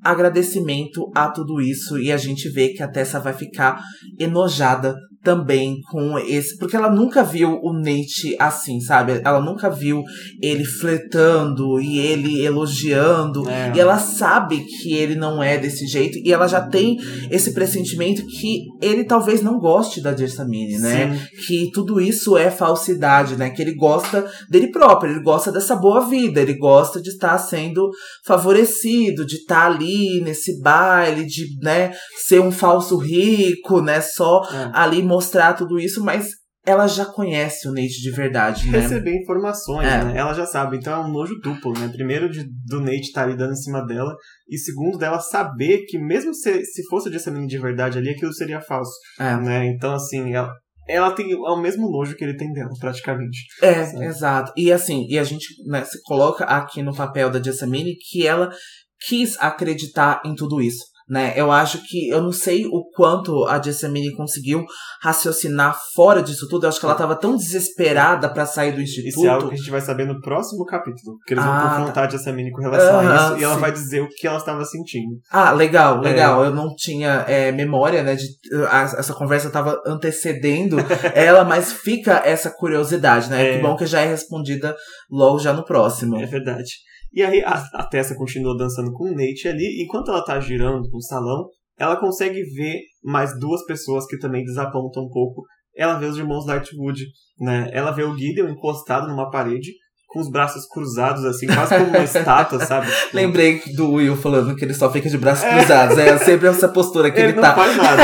agradecimento a tudo isso e a gente vê que a Tessa vai ficar enojada também com esse, porque ela nunca viu o Nate assim, sabe? Ela nunca viu ele flertando e ele elogiando É. e ela sabe que ele não é desse jeito e ela já tem esse pressentimento que ele talvez não goste da Jessamine, né? Sim. que tudo isso é falsidade, né? Que ele gosta dele próprio, ele gosta dessa boa vida, ele gosta de estar sendo favorecido, de estar ali nesse baile, de, né, ser um falso rico, né? Só É. ali mostrar tudo isso, mas ela já conhece o Nate de verdade, né? Receber informações, É. né? Ela já sabe. Então é um nojo duplo, né? Primeiro, de, do Nate estar ali dando em cima dela. E segundo, dela saber que mesmo se, se fosse o Jessamine de verdade ali, aquilo seria falso, É. né? Então, assim, ela, ela tem é o mesmo nojo que ele tem dela, praticamente. É, Sabe? exato. E assim, e a gente né, se coloca aqui no papel da Jessamine que ela quis acreditar em tudo isso. Né? Eu acho que eu não sei o quanto a Jessamine conseguiu raciocinar fora disso tudo. Eu acho que ela tava tão desesperada pra sair do Isso é algo instituto. que a gente vai saber no próximo capítulo. Porque eles Ah, vão confrontar a Jessamine com relação a isso. E ela vai dizer o que ela estava sentindo. Ah, legal, É. legal. Eu não tinha é, memória, né? De, a- essa conversa tava antecedendo ela, mas fica essa curiosidade, né? É. Que bom que já é respondida logo já no próximo. É verdade. E aí a, a Tessa continua dançando com o Nate ali. Enquanto ela tá girando no salão, ela consegue ver mais duas pessoas que também desapontam um pouco. Ela vê os irmãos Lightwood, né? Ela vê o Gideon encostado numa parede, com os braços cruzados, assim, quase como uma estátua, sabe? Lembrei do Will falando que ele só fica de braços cruzados. É sempre essa postura que Ele ele, não tá. faz nada.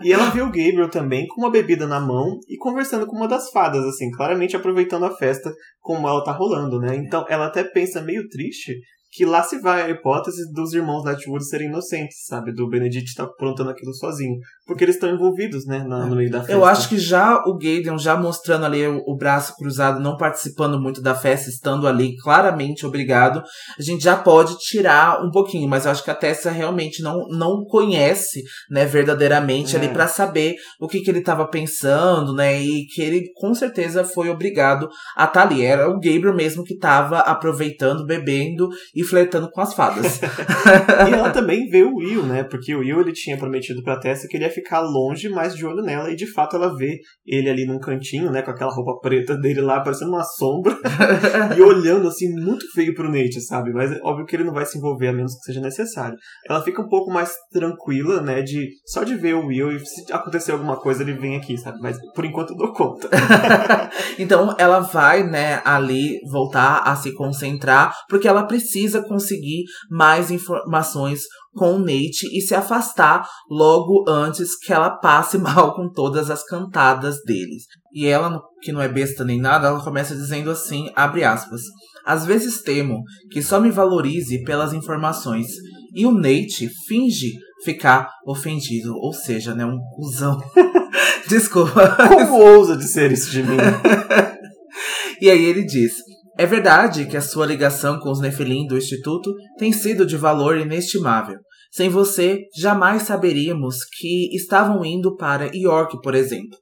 e ela vê o Gabriel também com uma bebida na mão e conversando com uma das fadas, assim, claramente aproveitando a festa como ela tá rolando, né? Então ela até pensa meio triste que lá se vai a hipótese dos irmãos Lightwood serem inocentes, sabe? Do Benedict tá aprontando aquilo sozinho. Porque eles estão envolvidos, né? na- no meio da festa. Eu acho que já o Gaydon, já mostrando ali o, o braço cruzado, não participando muito da festa, estando ali claramente obrigado, a gente já pode tirar um pouquinho, mas eu acho que a Tessa realmente não, não conhece, né, verdadeiramente É. ali pra saber o que, que ele tava pensando, né, e que ele com certeza foi obrigado a estar ali. Era o Gabriel mesmo que tava aproveitando, bebendo e flertando com as fadas. E ela também vê o Will, né? Porque o Will ele tinha prometido pra Tessa que ele ia ficar longe, mas de olho nela. E de fato ela vê ele ali num cantinho, né? Com aquela roupa preta dele lá, parecendo uma sombra. e olhando assim, muito feio pro Nate, sabe? Mas é óbvio que ele não vai se envolver a menos que seja necessário. Ela fica um pouco mais tranquila, né? De só de ver o Will e se acontecer alguma coisa ele vem aqui, sabe? Mas por enquanto eu dou conta. Então ela vai, né, ali voltar a se concentrar, porque ela precisa conseguir mais informações com o Nate e se afastar logo antes que ela passe mal com todas as cantadas deles. E ela, que não é besta nem nada, ela começa dizendo assim, abre aspas. Às vezes temo que só me valorize pelas informações. E o Nate finge ficar ofendido. Ou seja, né, um cuzão. Desculpa. Como ousa dizer isso de mim? E aí ele diz: É verdade que a sua ligação com os Nefilim do Instituto tem sido de valor inestimável. Sem você, jamais saberíamos que estavam indo para York, por exemplo.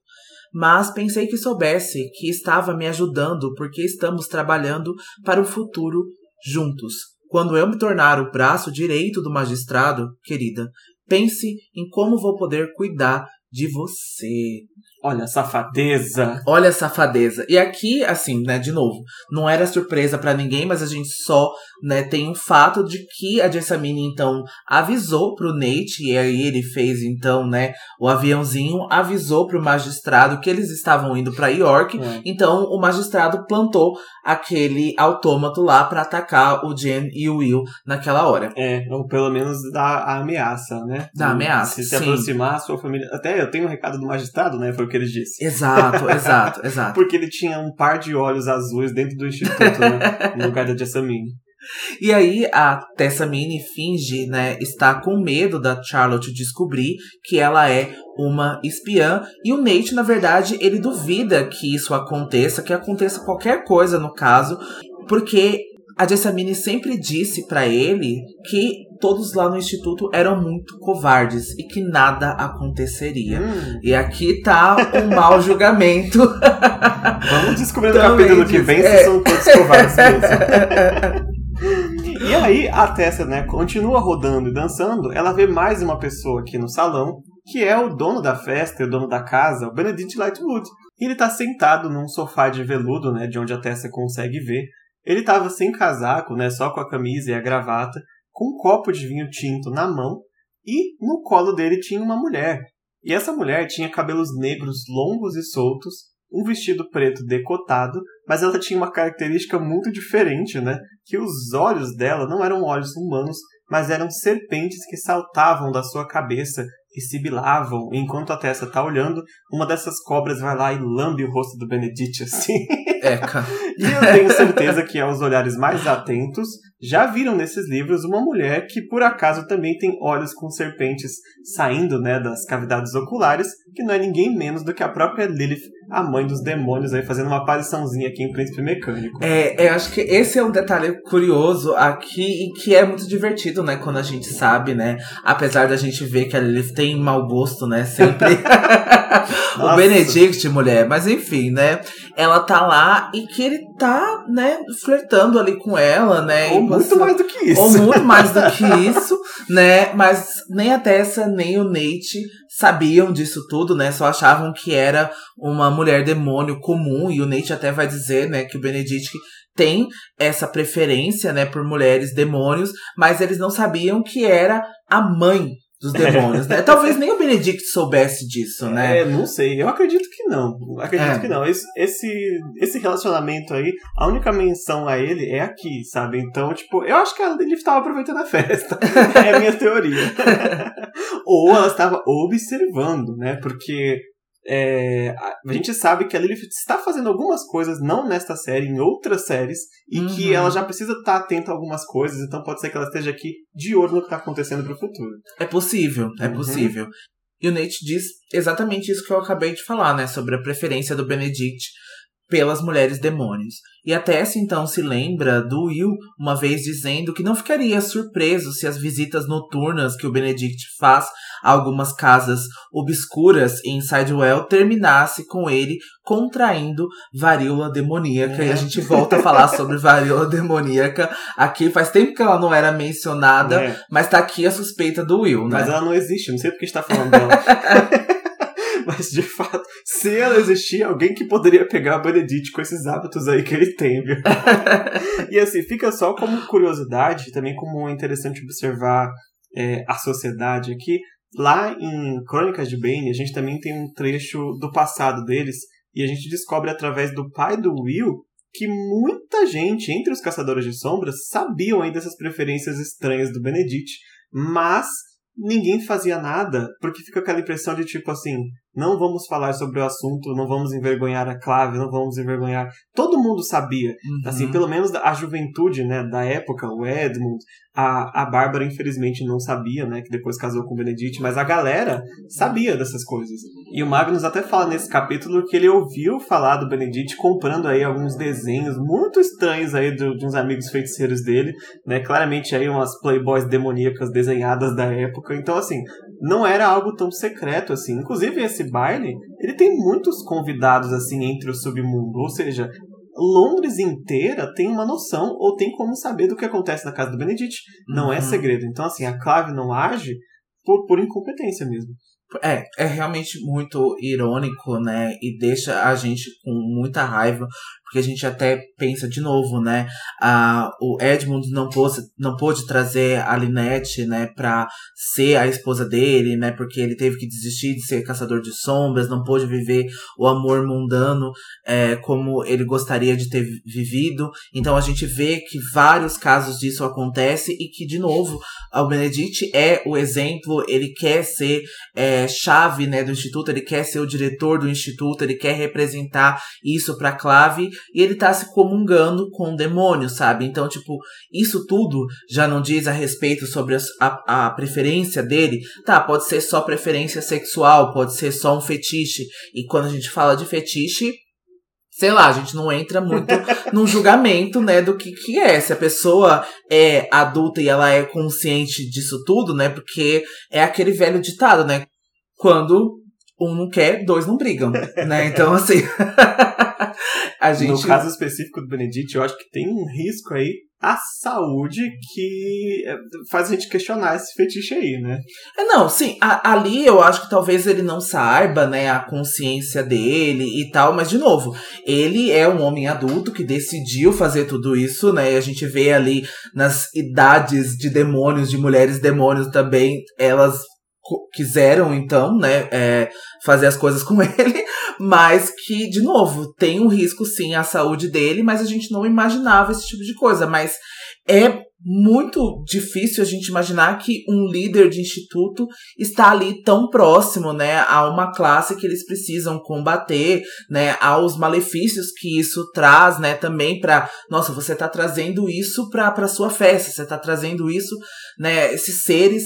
Mas pensei que soubesse que estava me ajudando porque estamos trabalhando para o futuro juntos. Quando eu me tornar o braço direito do magistrado, querida, pense em como vou poder cuidar de você. Olha a safadeza. Olha a safadeza. E aqui, assim, né, de novo, não era surpresa para ninguém, mas a gente só, né, tem o fato de que a Jessamine, então, avisou pro Nate, e aí ele fez, então, né, o aviãozinho, avisou pro magistrado que eles estavam indo para York, é. então o magistrado plantou aquele autômato lá para atacar o Jen e o Will naquela hora. É, ou pelo menos da ameaça, né? Da ameaça, Se se sim. aproximar, a sua família... Até eu tenho um recado do magistrado, né, foi que ele disse. Exato, exato, exato. Porque ele tinha um par de olhos azuis dentro do instituto, né? no lugar da Jessamine. E aí a Tessamine finge, né, estar com medo da Charlotte descobrir que ela é uma espiã. E o Nate, na verdade, ele duvida que isso aconteça, que aconteça qualquer coisa no caso, porque a Jessamine sempre disse para ele que todos lá no instituto eram muito covardes e que nada aconteceria. Hum. E aqui tá um mau julgamento. Vamos descobrir no Também capítulo que diz- vem é. se são todos covardes mesmo. E aí, a Tessa, né, continua rodando e dançando. Ela vê mais uma pessoa aqui no salão, que é o dono da festa e o dono da casa, o Benedict Lightwood. E ele tá sentado num sofá de veludo, né, de onde a Tessa consegue ver. Ele tava sem casaco, né, só com a camisa e a gravata, com um copo de vinho tinto na mão, e no colo dele tinha uma mulher. E essa mulher tinha cabelos negros longos e soltos, um vestido preto decotado, mas ela tinha uma característica muito diferente, né? Que os olhos dela não eram olhos humanos, mas eram serpentes que saltavam da sua cabeça e sibilavam. Enquanto a Tessa tá olhando, uma dessas cobras vai lá e lambe o rosto do Benedict assim. E eu tenho certeza que aos olhares mais atentos já viram nesses livros uma mulher que por acaso também tem olhos com serpentes saindo, né, das cavidades oculares, que não é ninguém menos do que a própria Lilith, a mãe dos demônios aí fazendo uma apariçãozinha aqui em Príncipe Mecânico. É, eu acho que esse é um detalhe curioso aqui e que é muito divertido, né? Quando a gente sabe, né? Apesar da gente ver que a Lilith tem mau gosto, né? Sempre. o. Benedict, mulher. Mas enfim, né? Ela tá lá e que ele tá, né? Flertando ali com ela, né? Ou muito mais do que isso. Ou muito mais do que isso, né? Mas nem a Tessa nem o Nate sabiam disso tudo, né? Só achavam que era uma mulher demônio comum. E o Nate até vai dizer, né, que o Benedict tem essa preferência, né, por mulheres demônios, mas eles não sabiam que era a mãe dos demônios, né? Talvez nem o Benedict soubesse disso, né? É, não sei. Eu acredito que não. Acredito É. que não. Esse, esse, esse relacionamento aí, a única menção a ele é aqui, sabe? Então, tipo, eu acho que ela- ele estava aproveitando a festa. é a minha teoria. Ou ela estava observando, né? Porque é, a- gente sabe que a Lilith está fazendo algumas coisas, não nesta série, em outras séries, e que Uhum. ela já precisa estar atenta a algumas coisas, então pode ser que ela esteja aqui de olho no que está acontecendo pro futuro. É possível, é Uhum. possível. E o Nate diz exatamente isso que eu acabei de falar, né? Sobre a preferência do Benedict pelas mulheres demônios. E a Tessa então se lembra do Will uma vez dizendo que não ficaria surpreso se as visitas noturnas que o Benedict faz a algumas casas obscuras em Sidewell terminasse com ele contraindo varíola demoníaca. E a É. gente volta a falar sobre varíola demoníaca aqui. Faz tempo que ela não era mencionada, né? mas tá aqui a suspeita do Will, né? Mas ela não existe, não sei porque está falando dela. Mas de fato, se ela existir, alguém que poderia pegar o Benedict com esses hábitos aí que ele tem, viu? e assim, fica só como curiosidade, também como interessante observar é, a sociedade aqui. Lá em Crônicas de Bane, a gente também tem um trecho do passado deles, e a gente descobre através do pai do Will que muita gente entre os caçadores de sombras sabiam aí dessas preferências estranhas do Benedict, mas ninguém fazia nada, porque fica aquela impressão de tipo assim, não vamos falar sobre o assunto, não vamos envergonhar a Clave, não vamos envergonhar. Todo mundo sabia, Uhum. assim, pelo menos a juventude, né, da época, o Edmund, a, a Bárbara infelizmente não sabia, né, que depois casou com o Benedict, mas a galera sabia dessas coisas. E o Magnus até fala nesse capítulo que ele ouviu falar do Benedict comprando aí alguns desenhos muito estranhos aí do- de uns amigos feiticeiros dele, né, claramente aí umas playboys demoníacas desenhadas da época. Então, assim, não era algo tão secreto assim. Inclusive, esse baile, ele tem muitos convidados assim entre o submundo. Ou seja, Londres inteira tem uma noção ou tem como saber do que acontece na casa do Benedict. Não é Uhum. segredo. Então, assim, a Clave não age por, por incompetência mesmo. É, é realmente muito irônico, né? E deixa a gente com muita raiva, porque a gente até pensa de novo, né? Ah, o Edmund não pôde, não pôde trazer a Linette, né, pra ser a esposa dele, né? Porque ele teve que desistir de ser caçador de sombras, não pôde viver o amor mundano é, como ele gostaria de ter vivido. Então a gente vê que vários casos disso acontecem e que, de novo, o Benedict é o exemplo, ele quer ser é, chave né, do instituto, ele quer ser o diretor do instituto, ele quer representar isso pra Clave e ele tá se comungando com o demônio, sabe? Então, tipo, isso tudo já não diz a respeito sobre a, a preferência dele. Tá, pode ser só preferência sexual, pode ser só um fetiche. E quando a gente fala de fetiche, sei lá, a gente não entra muito num julgamento, né, do que que é. Se a pessoa é adulta e ela é consciente disso tudo, né, porque é aquele velho ditado, né, quando um não quer, dois não brigam, né, então assim... a gente... No caso específico do Benedict, eu acho que tem um risco aí a saúde que é, faz a gente questionar esse fetiche aí, né? É, não, sim, a, ali eu acho que talvez ele não saiba, né, a consciência dele e tal, mas de novo, ele é um homem adulto que decidiu fazer tudo isso, né? E a gente vê ali nas idades de demônios, de mulheres demônios também, elas quiseram então, né, é, fazer as coisas com ele, mas que, de novo, tem um risco sim à saúde dele, mas a gente não imaginava esse tipo de coisa. Mas é muito difícil a gente imaginar que um líder de instituto está ali tão próximo, né, a uma classe que eles precisam combater, né, aos malefícios que isso traz, né, também para, nossa, você está trazendo isso para para sua festa, você está trazendo isso, né, esses seres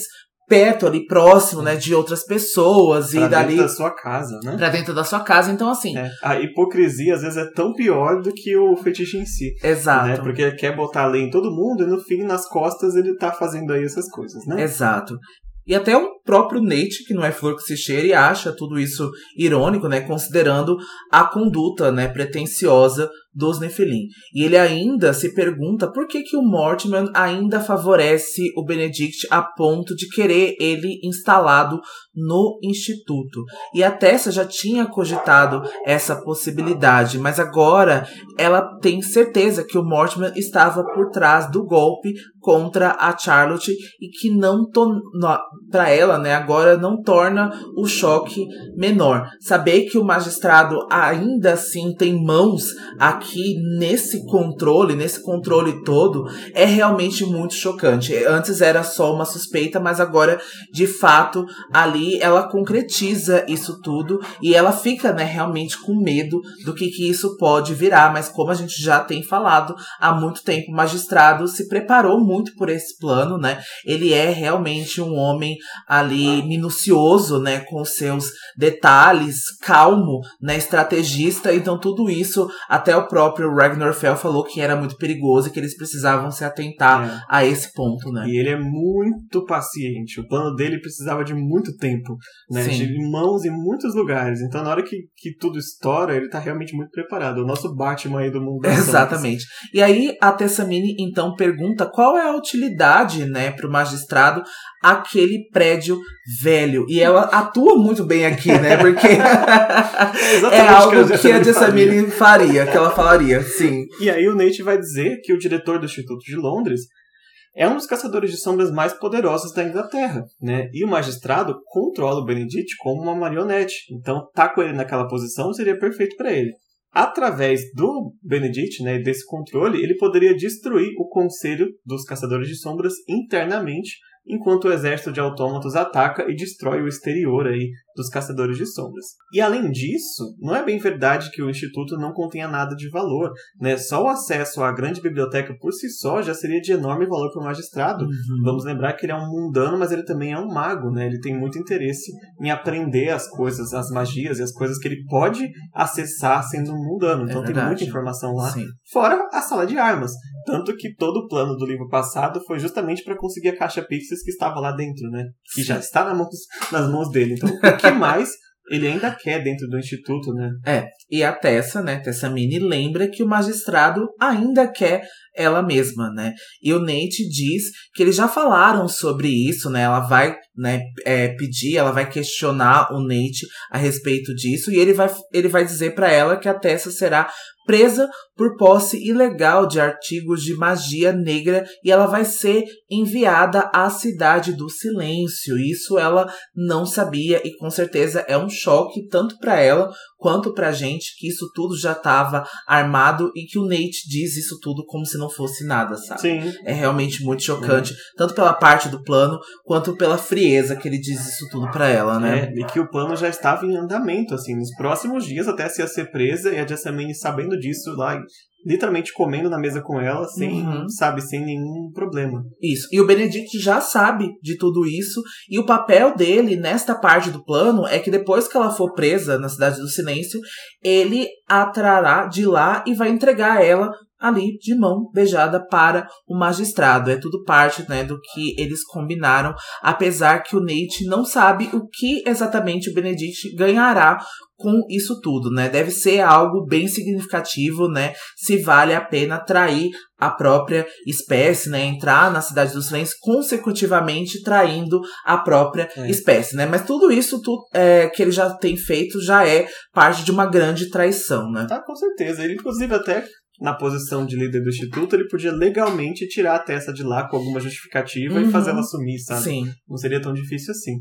perto ali, próximo, né, de outras pessoas pra e dali dentro da sua casa, né? Pra dentro da sua casa, então assim. É. A hipocrisia às vezes é tão pior do que o fetiche em si. Exato. Né? Porque ele quer botar a lei em todo mundo e no fim, nas costas, ele tá fazendo aí essas coisas, né? Exato. E até o próprio Nate, que não é flor que se cheire, acha tudo isso irônico, né? Considerando a conduta, né, pretensiosa dos Nephilim. E ele ainda se pergunta por que, que o Mortimer ainda favorece o Benedict a ponto de querer ele instalado no instituto. E a Tessa já tinha cogitado essa possibilidade, mas agora ela tem certeza que o Mortimer estava por trás do golpe contra a Charlotte e que não para ela, né, agora não torna o choque menor. Saber que o magistrado ainda assim tem mãos aqui nesse controle, nesse controle todo, é realmente muito chocante. Antes era só uma suspeita, mas agora, de fato, ali ela concretiza isso tudo e ela fica, né, realmente com medo do que, que isso pode virar. Mas como a gente já tem falado há muito tempo, o magistrado se preparou muito por esse plano, né? Ele é realmente um homem ali minucioso, né, com seus detalhes, calmo, né, estrategista. Então tudo isso até o próprio Ragnar Fell falou que era muito perigoso e que eles precisavam se atentar é. a esse ponto, né? E ele é muito paciente. O plano dele precisava de muito tempo, né? Sim. De mãos em muitos lugares. Então na hora que, que tudo estoura, ele tá realmente muito preparado. O nosso Batman aí do mundo. Exatamente. E aí a Tessamine então pergunta qual é a utilidade, né, pro magistrado aquele prédio velho. E ela atua muito bem aqui, né? Porque é, é algo que a Jessamine faria, que ela falaria, sim. E aí o Nate vai dizer que o diretor do Instituto de Londres é um dos caçadores de sombras mais poderosos da Inglaterra, né? E o magistrado controla o Benedict como uma marionete. Então, tá com ele naquela posição seria perfeito para ele. Através do Benedict, né, desse controle, ele poderia destruir o Conselho dos Caçadores de Sombras internamente enquanto o exército de autômatos ataca e destrói o exterior aí dos caçadores de sombras. E além disso, não é bem verdade que o instituto não contenha nada de valor, né? Só o acesso à grande biblioteca por si só já seria de enorme valor para o magistrado. Uhum. Vamos lembrar que ele é um mundano, mas ele também é um mago, né? Ele tem muito interesse em aprender as coisas, as magias e as coisas que ele pode acessar sendo um mundano. Então é tem muita informação lá. Sim. Fora a sala de armas. Tanto que todo o plano do livro passado foi justamente para conseguir a caixa Pixies que estava lá dentro, né? Que já está nas mãos, nas mãos dele. Então, o que mais ele ainda quer dentro do instituto, né? É, e a Tessa, né, Tessa Mini, lembra que o magistrado ainda quer ela mesma, né? E o Nate diz que eles já falaram sobre isso, né? Ela vai né, é, pedir, ela vai questionar o Nate a respeito disso e ele vai, ele vai dizer para ela que a Tessa será presa por posse ilegal de artigos de magia negra e ela vai ser enviada à cidade do silêncio. Isso ela não sabia e com certeza é um choque tanto para ela quanto pra gente que isso tudo já estava armado e que o Nate diz isso tudo como se não fosse nada, sabe? Sim. É realmente muito chocante, uhum. tanto pela parte do plano quanto pela frieza que ele diz isso tudo para ela, né? É, e que o plano já estava em andamento, assim, nos próximos dias até se ia ser presa e a Jessamine sabendo disso lá literalmente comendo na mesa com ela, sem, uhum. sabe, sem nenhum problema. Isso. E o Benedict já sabe de tudo isso, e o papel dele nesta parte do plano é que depois que ela for presa na Cidade do Silêncio, ele a trará de lá e vai entregar ela ali de mão beijada para o magistrado. É tudo parte né, do que eles combinaram, apesar que o Nate não sabe o que exatamente o Benedict ganhará com isso tudo, né? Deve ser algo bem significativo, né? Se vale a pena trair a própria espécie, né? Entrar na Cidade dos Silêncio consecutivamente traindo a própria é. espécie, né? Mas tudo isso tudo, é, que ele já tem feito já é parte de uma grande traição, né? Tá, com certeza. Ele, inclusive, até na posição de líder do instituto, ele podia legalmente tirar a testa de lá com alguma justificativa uhum. e fazer ela sumir, sabe? Sim. Não seria tão difícil assim.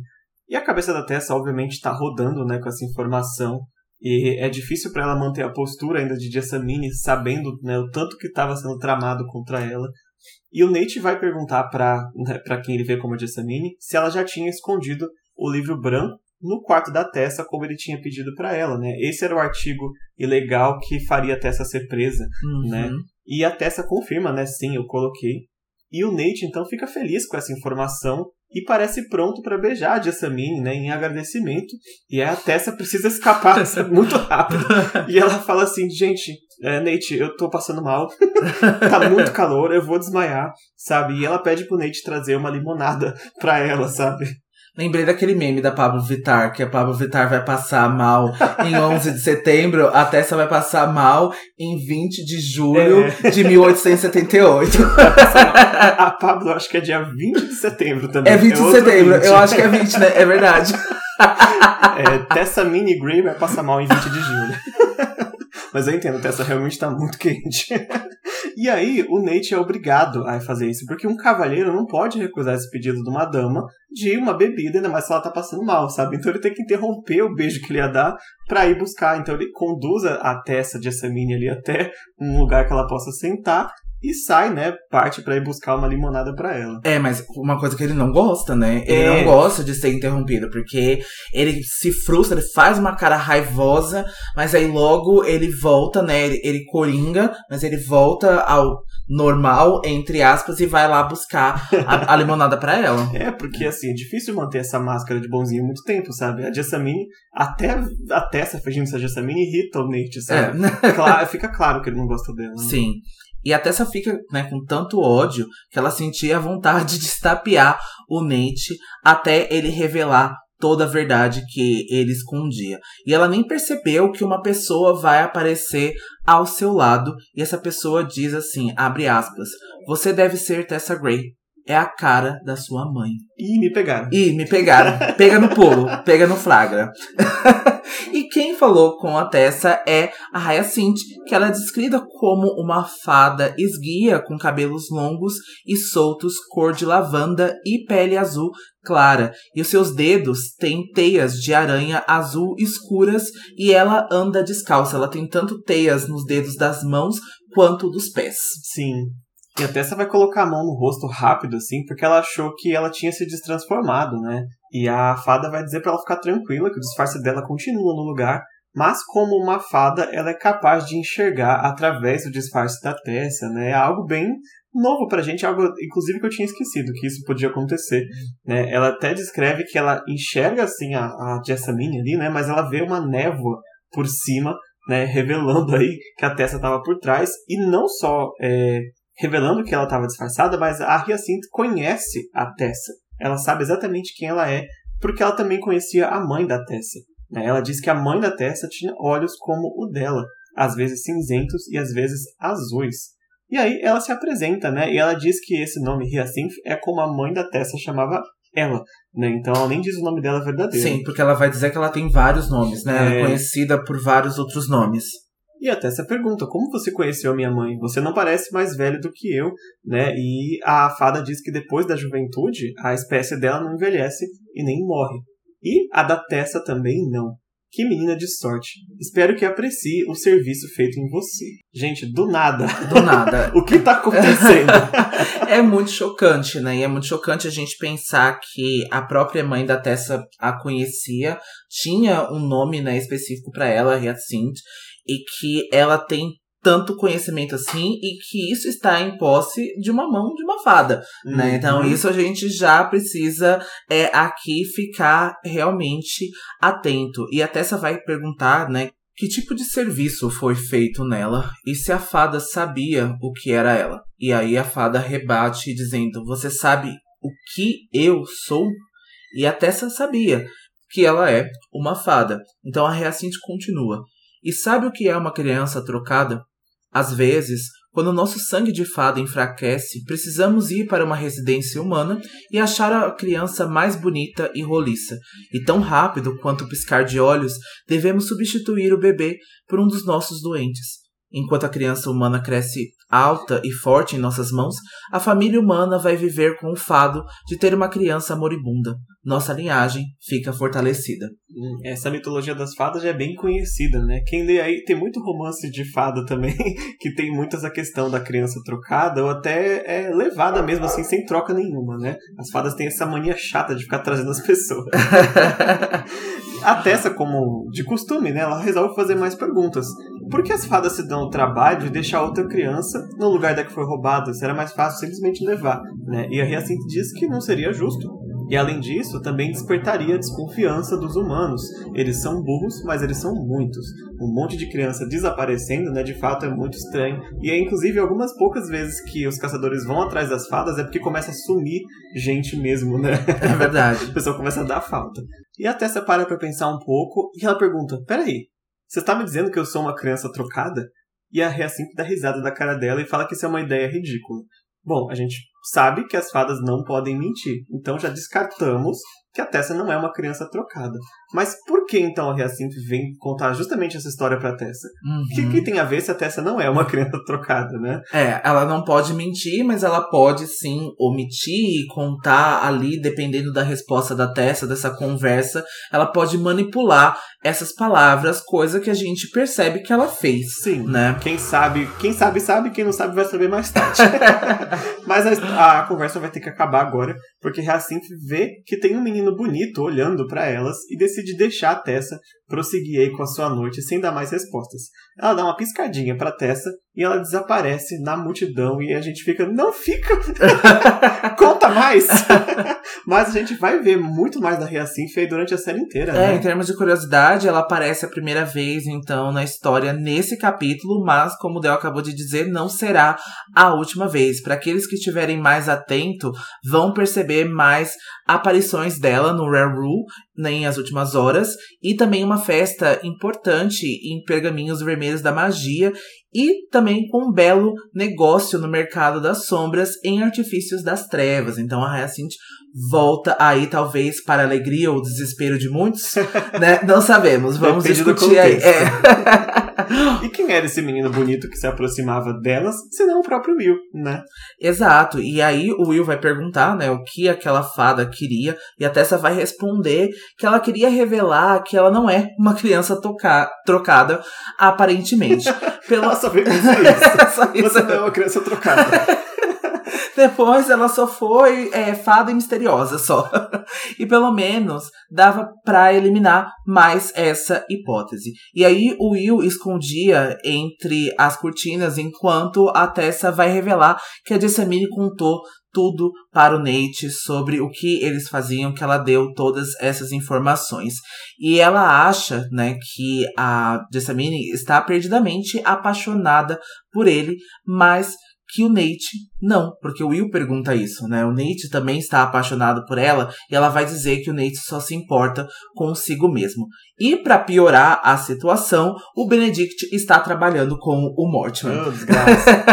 E a cabeça da Tessa, obviamente, está rodando né, com essa informação. E é difícil para ela manter a postura ainda de Jessamine, sabendo né, o tanto que estava sendo tramado contra ela. E o Nate vai perguntar para né, quem ele vê como Jessamine se ela já tinha escondido o livro branco no quarto da Tessa, como ele tinha pedido para ela, né? Esse era o artigo ilegal que faria a Tessa ser presa, uhum. né? E a Tessa confirma, né? Sim, eu coloquei. E o Nate então fica feliz com essa informação e parece pronto para beijar a Jessamine, né, em agradecimento. E a Tessa precisa escapar muito rápido. E ela fala assim, gente, é, Nate, eu tô passando mal, tá muito calor, eu vou desmaiar, sabe? E ela pede pro Nate trazer uma limonada pra ela, sabe? Lembrei daquele meme da Pablo Vittar, que a Pablo Vittar vai passar mal em 11 de setembro, a Tessa vai passar mal em 20 de julho é. de 1878. a Pablo, acho que é dia 20 de setembro também. É 20 é de setembro, 20. eu acho que é 20, né? É verdade. É, Tessa Mini Gray vai passar mal em 20 de julho. Mas eu entendo, Tessa realmente tá muito quente. E aí, o Nate é obrigado a fazer isso, porque um cavalheiro não pode recusar esse pedido de uma dama de uma bebida, ainda mais se ela tá passando mal, sabe? Então ele tem que interromper o beijo que ele ia dar para ir buscar. Então ele conduza a Tessa de Assamine ali até um lugar que ela possa sentar e sai, né? Parte para ir buscar uma limonada para ela. É, mas uma coisa que ele não gosta, né? Ele é. não gosta de ser interrompido, porque ele se frustra, ele faz uma cara raivosa, mas aí logo ele volta, né? Ele, ele coringa, mas ele volta ao normal, entre aspas, e vai lá buscar a, a limonada para ela. É, porque assim, é difícil manter essa máscara de bonzinho muito tempo, sabe? A Jessamine, até, até essa fingindo essa Jessamine irrita o Nate, sabe? É. claro, fica claro que ele não gosta dela. Né? E a Tessa fica né, com tanto ódio que ela sentia vontade de estapear o Nate até ele revelar toda a verdade que ele escondia. E ela nem percebeu que uma pessoa vai aparecer ao seu lado e essa pessoa diz assim, abre aspas, você deve ser Tessa Gray. É a cara da sua mãe. Ih, me pegaram. Ih, me pegaram. Pega no pulo, pega no flagra. E quem falou com a Tessa é a Hyacinth, que ela é descrita como uma fada esguia com cabelos longos e soltos, cor de lavanda e pele azul clara. E os seus dedos têm teias de aranha azul escuras e ela anda descalça. Ela tem tanto teias nos dedos das mãos quanto dos pés. Sim. E a Tessa vai colocar a mão no rosto rápido, assim, porque ela achou que ela tinha se destransformado, né? E a fada vai dizer para ela ficar tranquila, que o disfarce dela continua no lugar, mas como uma fada, ela é capaz de enxergar através do disfarce da Tessa, né? É algo bem novo pra gente, algo inclusive que eu tinha esquecido que isso podia acontecer, né? Ela até descreve que ela enxerga assim a, a Jessamine ali, né? Mas ela vê uma névoa por cima, né? Revelando aí que a Tessa estava por trás e não só é, revelando que ela estava disfarçada, mas a Hyacinth conhece a Tessa. Ela sabe exatamente quem ela é, porque ela também conhecia a mãe da Tessa. Né? Ela diz que a mãe da Tessa tinha olhos como o dela, às vezes cinzentos e às vezes azuis. E aí ela se apresenta, né? E ela diz que esse nome Hyacinth é como a mãe da Tessa chamava ela, né? Então ela nem diz o nome dela verdadeiro. Sim, porque ela vai dizer que ela tem vários nomes, né? Ela é É. conhecida por vários outros nomes. E até essa pergunta, como você conheceu a minha mãe? Você não parece mais velho do que eu, né? E a fada diz que depois da juventude, a espécie dela não envelhece e nem morre. E a da Tessa também não. Que menina de sorte. Espero que aprecie o serviço feito em você. Gente, do nada. Do nada. o que tá acontecendo? é muito chocante, né? E é muito chocante a gente pensar que a própria mãe da Tessa a conhecia, tinha um nome né, específico para ela, Hyacinth, e que ela tem tanto conhecimento assim e que isso está em posse de uma mão de uma fada, né? Então Uhum. isso a gente já precisa é, aqui ficar realmente atento. E a Tessa vai perguntar, né? Que tipo de serviço foi feito nela e se a fada sabia o que era ela? E aí a fada rebate dizendo: Você sabe o que eu sou? E a Tessa sabia que ela é uma fada. Então a Reacinte continua: E sabe o que é uma criança trocada? Às vezes, quando nosso sangue de fada enfraquece, precisamos ir para uma residência humana e achar a criança mais bonita e roliça. E tão rápido quanto piscar de olhos, devemos substituir o bebê por um dos nossos doentes. Enquanto a criança humana cresce alta e forte em nossas mãos, a família humana vai viver com o fado de ter uma criança moribunda. Nossa linhagem fica fortalecida. Hum, Essa mitologia das fadas já é bem conhecida, né? Quem lê aí tem muito romance de fada também, que tem muito essa questão da criança trocada, ou até é levada mesmo assim, sem troca nenhuma, né? As fadas têm essa mania chata de ficar trazendo as pessoas. A Tessa, como de costume, né? Ela resolve fazer mais perguntas. Por que as fadas se dão o trabalho de deixar outra criança no lugar da que foi roubada? Será mais fácil simplesmente levar, né? E a Hyacinth diz que não seria justo. E além disso, também despertaria a desconfiança dos humanos. Eles são burros, mas eles são muitos. Um monte de criança desaparecendo, né, de fato é muito estranho. E é inclusive algumas poucas vezes que os caçadores vão atrás das fadas é porque começa a sumir gente mesmo, né? É verdade. A pessoa começa a dar falta. E a Tessa para pra pensar um pouco e ela pergunta: Peraí, você está me dizendo que eu sou uma criança trocada? E a Hyacinth dá risada da cara dela e fala que isso é uma ideia ridícula. Bom, a gente sabe que as fadas não podem mentir, então já descartamos que a Tessa não é uma criança trocada. Mas por que então a Hyacinth vem contar justamente essa história pra Tessa? O que, Uhum. que tem a ver se a Tessa não é uma criança trocada, né? É, ela não pode mentir, mas ela pode sim omitir e contar ali, dependendo da resposta da Tessa, dessa conversa, ela pode manipular essas palavras, coisa que a gente percebe que ela fez, Sim. né? Quem sabe, quem sabe, sabe, quem não sabe vai saber mais tarde. Mas a, a conversa vai ter que acabar agora, porque Hyacinth vê que tem um menino bonito olhando pra elas e decide deixar a Tessa prosseguir aí com a sua noite sem dar mais respostas. Ela dá uma piscadinha pra Tessa e ela desaparece na multidão e a gente fica, não fica! Conta mais! Mas a gente vai ver muito mais da Hyacinth aí durante a série inteira, É, né? em termos de curiosidade, ela aparece a primeira vez, então, na história nesse capítulo, mas, como o Del acabou de dizer, não será a última vez. Para aqueles que estiverem mais atentos, vão perceber mais aparições dela no Rare Rule nem as últimas horas, e também uma festa importante em Pergaminhos Vermelhos da Magia, e também com um belo negócio no mercado das sombras em Artifícios das Trevas. Então a Hyacinth volta aí, talvez, para a alegria ou desespero de muitos, né? Não sabemos, vamos Depende discutir aí. É. E quem era esse menino bonito que se aproximava delas, senão o próprio Will, né? Exato. E aí o Will vai perguntar, né, o que aquela fada queria, e a Tessa vai responder que ela queria revelar que ela não é uma criança toca trocada, aparentemente. Pelo... Ela só veio isso. Você não é uma criança trocada. Depois ela só foi é, fada e misteriosa só. e pelo menos dava pra eliminar mais essa hipótese. E aí o Will escondia entre as cortinas enquanto a Tessa vai revelar que a Jessamine contou tudo para o Nate sobre o que eles faziam, que ela deu todas essas informações. E ela acha, né, que a Jessamine está perdidamente apaixonada por ele, mas que o Nate não, porque o Will pergunta isso, né? O Nate também está apaixonado por ela e ela vai dizer que o Nate só se importa consigo mesmo. E para piorar a situação, o Benedict está trabalhando com o Mortimer. Oh, desgraça.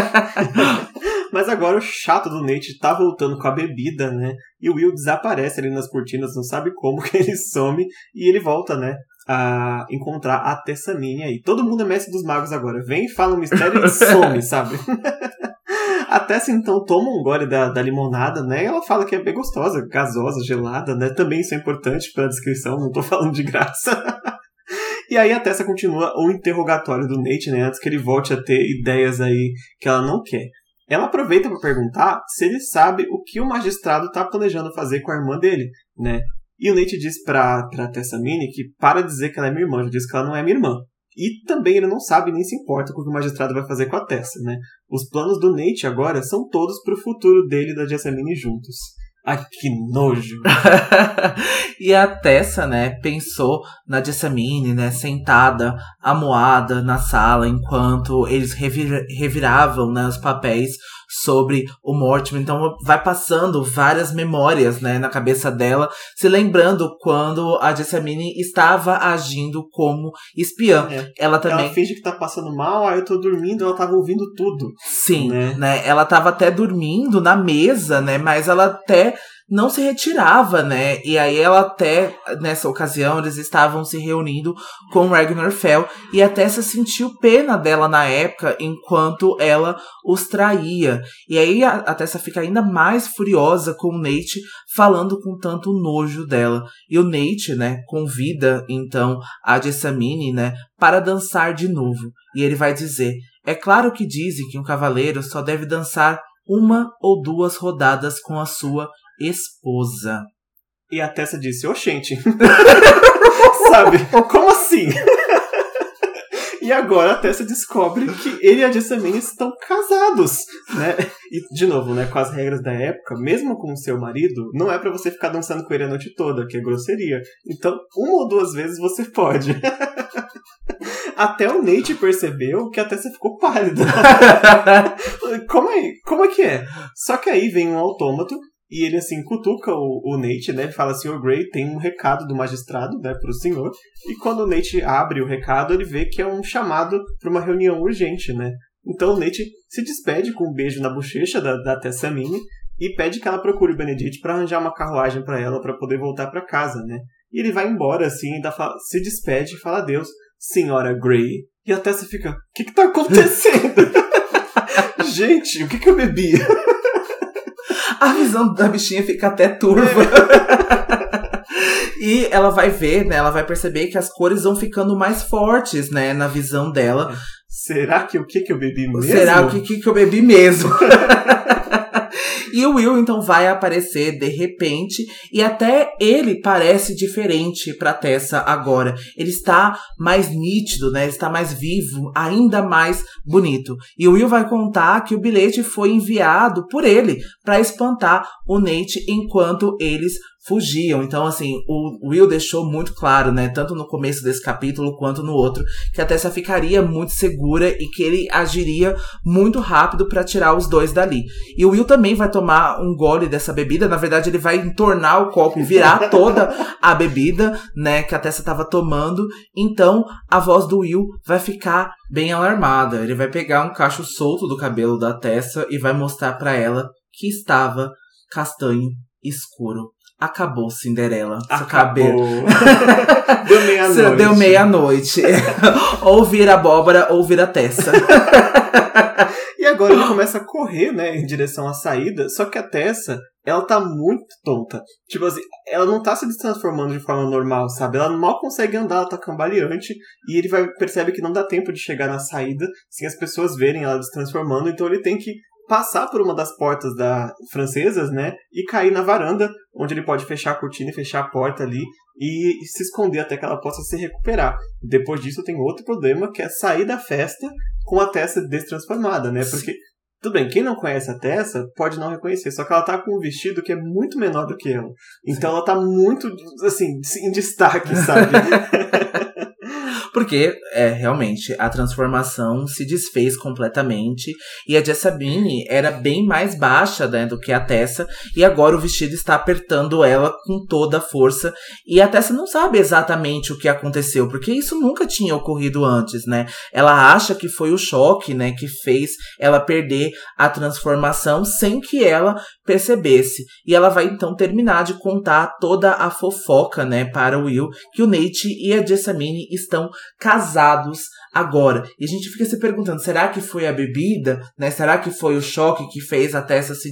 Mas agora o chato do Nate tá voltando com a bebida, né? E o Will desaparece ali nas cortinas, não sabe como que ele some. E ele volta, né? A encontrar a Tessamine aí. Todo mundo é mestre dos magos agora. Vem, fala um mistério e some, sabe? A Tessa então toma um gole da, da limonada, né? E ela fala que é bem gostosa, gasosa, gelada, né? Também isso é importante pra descrição, não tô falando de graça. E aí a Tessa continua o interrogatório do Nate, né? Antes que ele volte a ter ideias aí que ela não quer. Ela aproveita para perguntar se ele sabe o que o magistrado está planejando fazer com a irmã dele, né? E o Nate diz pra, pra Tessa Mini que para dizer que ela é minha irmã, já diz que ela não é minha irmã. E também ele não sabe nem se importa com o que o magistrado vai fazer com a Tessa, né? Os planos do Nate agora são todos pro futuro dele e da Jessamine juntos. Ai, que nojo! e a Tessa, né, pensou na Jessamine, né, sentada, amuada na sala, enquanto eles revir reviravam, né, os papéis sobre o Mortimer. Então vai passando várias memórias, né, na cabeça dela, se lembrando quando a Jessamine estava agindo como espiã. É. Ela também ela finge que tá passando mal, aí eu tô dormindo, ela tava ouvindo tudo. Sim, né? né? Ela tava até dormindo na mesa, né, mas ela até não se retirava, né? E aí ela até, nessa ocasião, eles estavam se reunindo com Ragnar Fell e até se sentiu pena dela na época enquanto ela os traía. E aí a, a Tessa fica ainda mais furiosa com o Nate falando com tanto nojo dela. E o Nate, né, convida então a Jessamine, né, para dançar de novo. E ele vai dizer: "É claro que dizem que um cavaleiro só deve dançar uma ou duas rodadas com a sua esposa. E a Tessa disse, oxente. Sabe? Como assim? E agora a Tessa descobre que ele e a Jessamine estão casados, né? E, de novo, né, com as regras da época, mesmo com o seu marido, não é para você ficar dançando com ele a noite toda, que é grosseria. Então, uma ou duas vezes você pode. Até o Nate percebeu que a Tessa ficou pálida. como, é, como é que é? Só que aí vem um autômato e ele, assim, cutuca o, o Nate, né? Fala, senhor Grey, tem um recado do magistrado, né, pro senhor. E quando o Nate abre o recado, ele vê que é um chamado para uma reunião urgente, né? Então o Nate se despede com um beijo na bochecha da, da Tessamine e pede que ela procure o Benedict para arranjar uma carruagem para ela para poder voltar para casa, né? E ele vai embora, assim, se despede e fala adeus, senhora Grey. E a Tessa fica, o que que tá acontecendo? Gente, o que que eu bebi? a visão da bichinha fica até turva. e ela vai ver, né? Ela vai perceber que as cores vão ficando mais fortes, né? Na visão dela. Será que o que que eu bebi mesmo? Será o que que, que eu bebi mesmo? E o Will então vai aparecer de repente e até ele parece diferente para Tessa agora. Ele está mais nítido, né? Ele está mais vivo, ainda mais bonito. E o Will vai contar que o bilhete foi enviado por ele para espantar o Nate enquanto eles fugiam. Então, assim, o Will deixou muito claro, né, tanto no começo desse capítulo quanto no outro, que a Tessa ficaria muito segura e que ele agiria muito rápido para tirar os dois dali. E o Will também vai tomar um gole dessa bebida, na verdade, ele vai entornar o copo e virar toda a bebida, né, que a Tessa estava tomando. Então, a voz do Will vai ficar bem alarmada. Ele vai pegar um cacho solto do cabelo da Tessa e vai mostrar para ela que estava castanho escuro. Acabou Cinderela. Cabelo. deu meia-noite. Deu meia-noite. ou vira abóbora ou vira Tessa. e agora ele começa a correr, né, em direção à saída. Só que a Tessa, ela tá muito tonta. Tipo assim, ela não tá se transformando de forma normal, sabe? Ela mal consegue andar, ela tá cambaleante. E ele vai percebe que não dá tempo de chegar na saída sem as pessoas verem ela se transformando. Então ele tem que passar por uma das portas da francesas, né, e cair na varanda, onde ele pode fechar a cortina e fechar a porta ali e se esconder até que ela possa se recuperar. Depois disso tem outro problema, que é sair da festa com a Tessa destransformada, né? Porque tudo bem, quem não conhece a Tessa pode não reconhecer, só que ela tá com um vestido que é muito menor do que ela. Então Sim. ela tá muito, assim, em destaque, sabe? Porque, é, realmente, a transformação se desfez completamente. E a Jessamine era bem mais baixa né, do que a Tessa. E agora o vestido está apertando ela com toda a força. E a Tessa não sabe exatamente o que aconteceu, porque isso nunca tinha ocorrido antes, né? Ela acha que foi o choque, né, que fez ela perder a transformação sem que ela percebesse. E ela vai então terminar de contar toda a fofoca, né, para o Will, que o Nate e a Jessamine estão casados agora. E a gente fica se perguntando, será que foi a bebida, né? Será que foi o choque que fez a Tessa se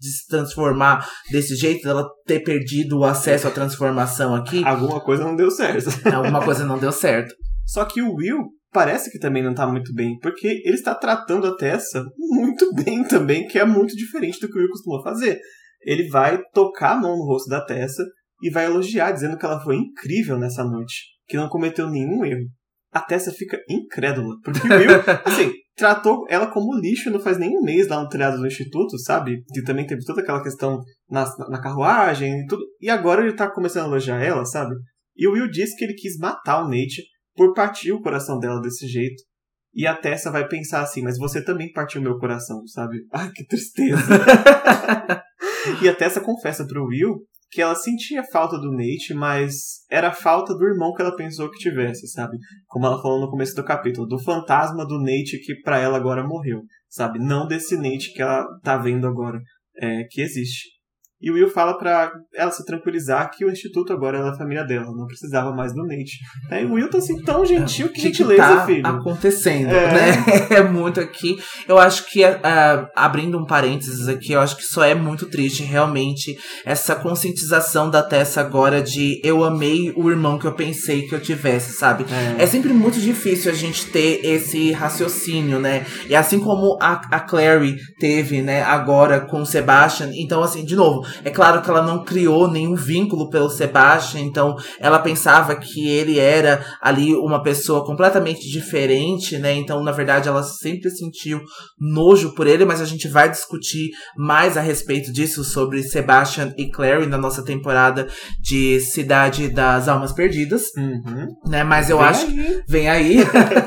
de se transformar desse jeito, ela ter perdido o acesso à transformação aqui. Alguma coisa não deu certo. Alguma coisa não deu certo. Só que o Will parece que também não tá muito bem, porque ele está tratando a Tessa muito bem também, que é muito diferente do que o Will costuma fazer. Ele vai tocar a mão no rosto da Tessa e vai elogiar, dizendo que ela foi incrível nessa noite, que não cometeu nenhum erro. A Tessa fica incrédula, porque o Will, assim, tratou ela como lixo não faz nem um mês lá no telhado do instituto, sabe? Que também teve toda aquela questão na, na carruagem e tudo. E agora ele tá começando a elogiar ela, sabe? E o Will disse que ele quis matar o Nate por partir o coração dela desse jeito. E a Tessa vai pensar assim, mas você também partiu meu coração, sabe? Ai, que tristeza. e a Tessa confessa pro Will que ela sentia falta do Nate, mas era falta do irmão que ela pensou que tivesse, sabe? Como ela falou no começo do capítulo, do fantasma do Nate que para ela agora morreu, sabe? Não desse Nate que ela tá vendo agora é, que existe. E o Will fala para ela se tranquilizar que o instituto agora é a família dela, não precisava mais do Nate. É, o Will tá assim tão gentil, que gentileza, tá filho. acontecendo, é. né? É muito aqui. Eu acho que, uh, abrindo um parênteses aqui, eu acho que só é muito triste, realmente, essa conscientização da Tessa agora de eu amei o irmão que eu pensei que eu tivesse, sabe? É, é sempre muito difícil a gente ter esse raciocínio, né? E assim como a, a Clary teve, né, agora com o Sebastian, então, assim, de novo, é claro que ela não criou nenhum vínculo pelo Sebastian, então ela pensava que ele era ali uma pessoa completamente diferente, né? Então, na verdade, ela sempre sentiu nojo por ele, mas a gente vai discutir mais a respeito disso sobre Sebastian e Clary na nossa temporada de Cidade das Almas Perdidas, uhum. né? Mas eu vem acho aí. vem aí.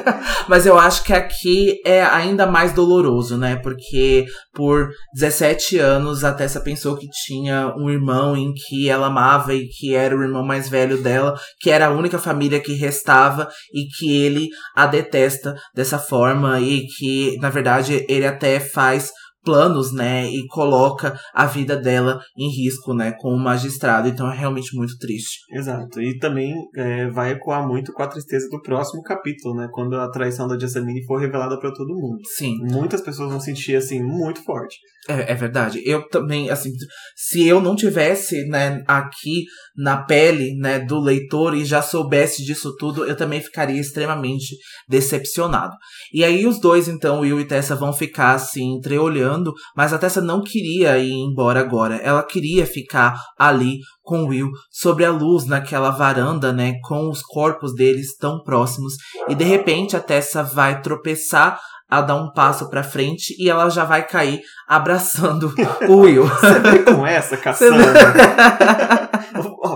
mas eu acho que aqui é ainda mais doloroso, né? Porque por 17 anos a Tessa pensou que tinha tinha um irmão em que ela amava e que era o irmão mais velho dela, que era a única família que restava e que ele a detesta dessa forma e que, na verdade, ele até faz planos, né, e coloca a vida dela em risco, né, com o magistrado. Então é realmente muito triste. Exato. E também é, vai ecoar muito com a tristeza do próximo capítulo, né, quando a traição da Jessamine for revelada para todo mundo. Sim. Muitas pessoas vão sentir assim muito forte. É, é verdade. Eu também, assim, se eu não tivesse, né, aqui na pele, né, do leitor e já soubesse disso tudo, eu também ficaria extremamente decepcionado. E aí os dois, então, Will e Tessa vão ficar assim, entreolhando, mas a Tessa não queria ir embora agora. Ela queria ficar ali com Will sobre a luz naquela varanda, né, com os corpos deles tão próximos. E de repente a Tessa vai tropeçar a dar um passo pra frente e ela já vai cair abraçando o Will. Você vem com essa, Cassandra?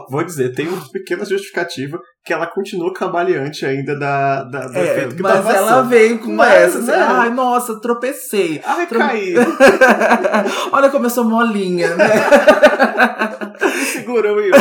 Vou dizer, tem uma pequena justificativa que ela continua cambaleante ainda da, da, do É, efeito que mas ela passando. veio com Mas, essa. assim, né? Ai, nossa, tropecei. Ai, Tro- caí. Olha como eu sou molinha, né? Segura o Will.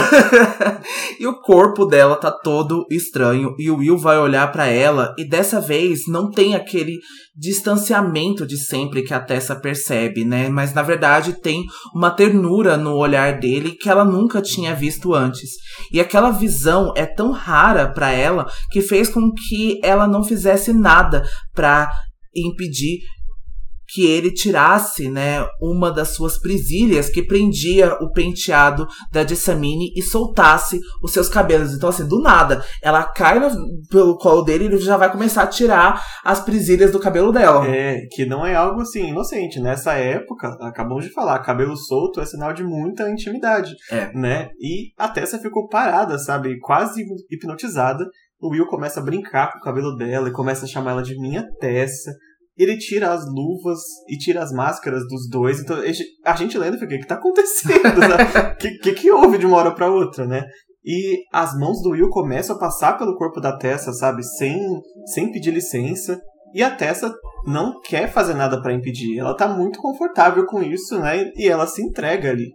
e o corpo dela tá todo estranho e o Will vai olhar pra ela e dessa vez não tem aquele distanciamento de sempre que a Tessa percebe, né? Mas na verdade tem uma ternura no olhar dele que ela nunca tinha visto antes. E aquela visão é tão rara pra ela que fez com que ela não fizesse nada pra impedir que ele tirasse, né, uma das suas presilhas que prendia o penteado da Jessamine e soltasse os seus cabelos. Então, assim, do nada, ela cai no- pelo colo dele e ele já vai começar a tirar as presilhas do cabelo dela. É, que não é algo assim inocente. Nessa época, acabamos de falar, cabelo solto é sinal de muita intimidade. É. Né? E a Tessa ficou parada, sabe? Quase hipnotizada. O Will começa a brincar com o cabelo dela e começa a chamar ela de minha Tessa. Ele tira as luvas e tira as máscaras dos dois. Então a gente- lendo fica, o que, tá acontecendo? O que, que que houve de uma hora pra outra, né? E as mãos do Will começam a passar pelo corpo da Tessa, sabe? Sem, sem pedir licença. E a Tessa não quer fazer nada para impedir. Ela tá muito confortável com isso, né? E ela se entrega ali.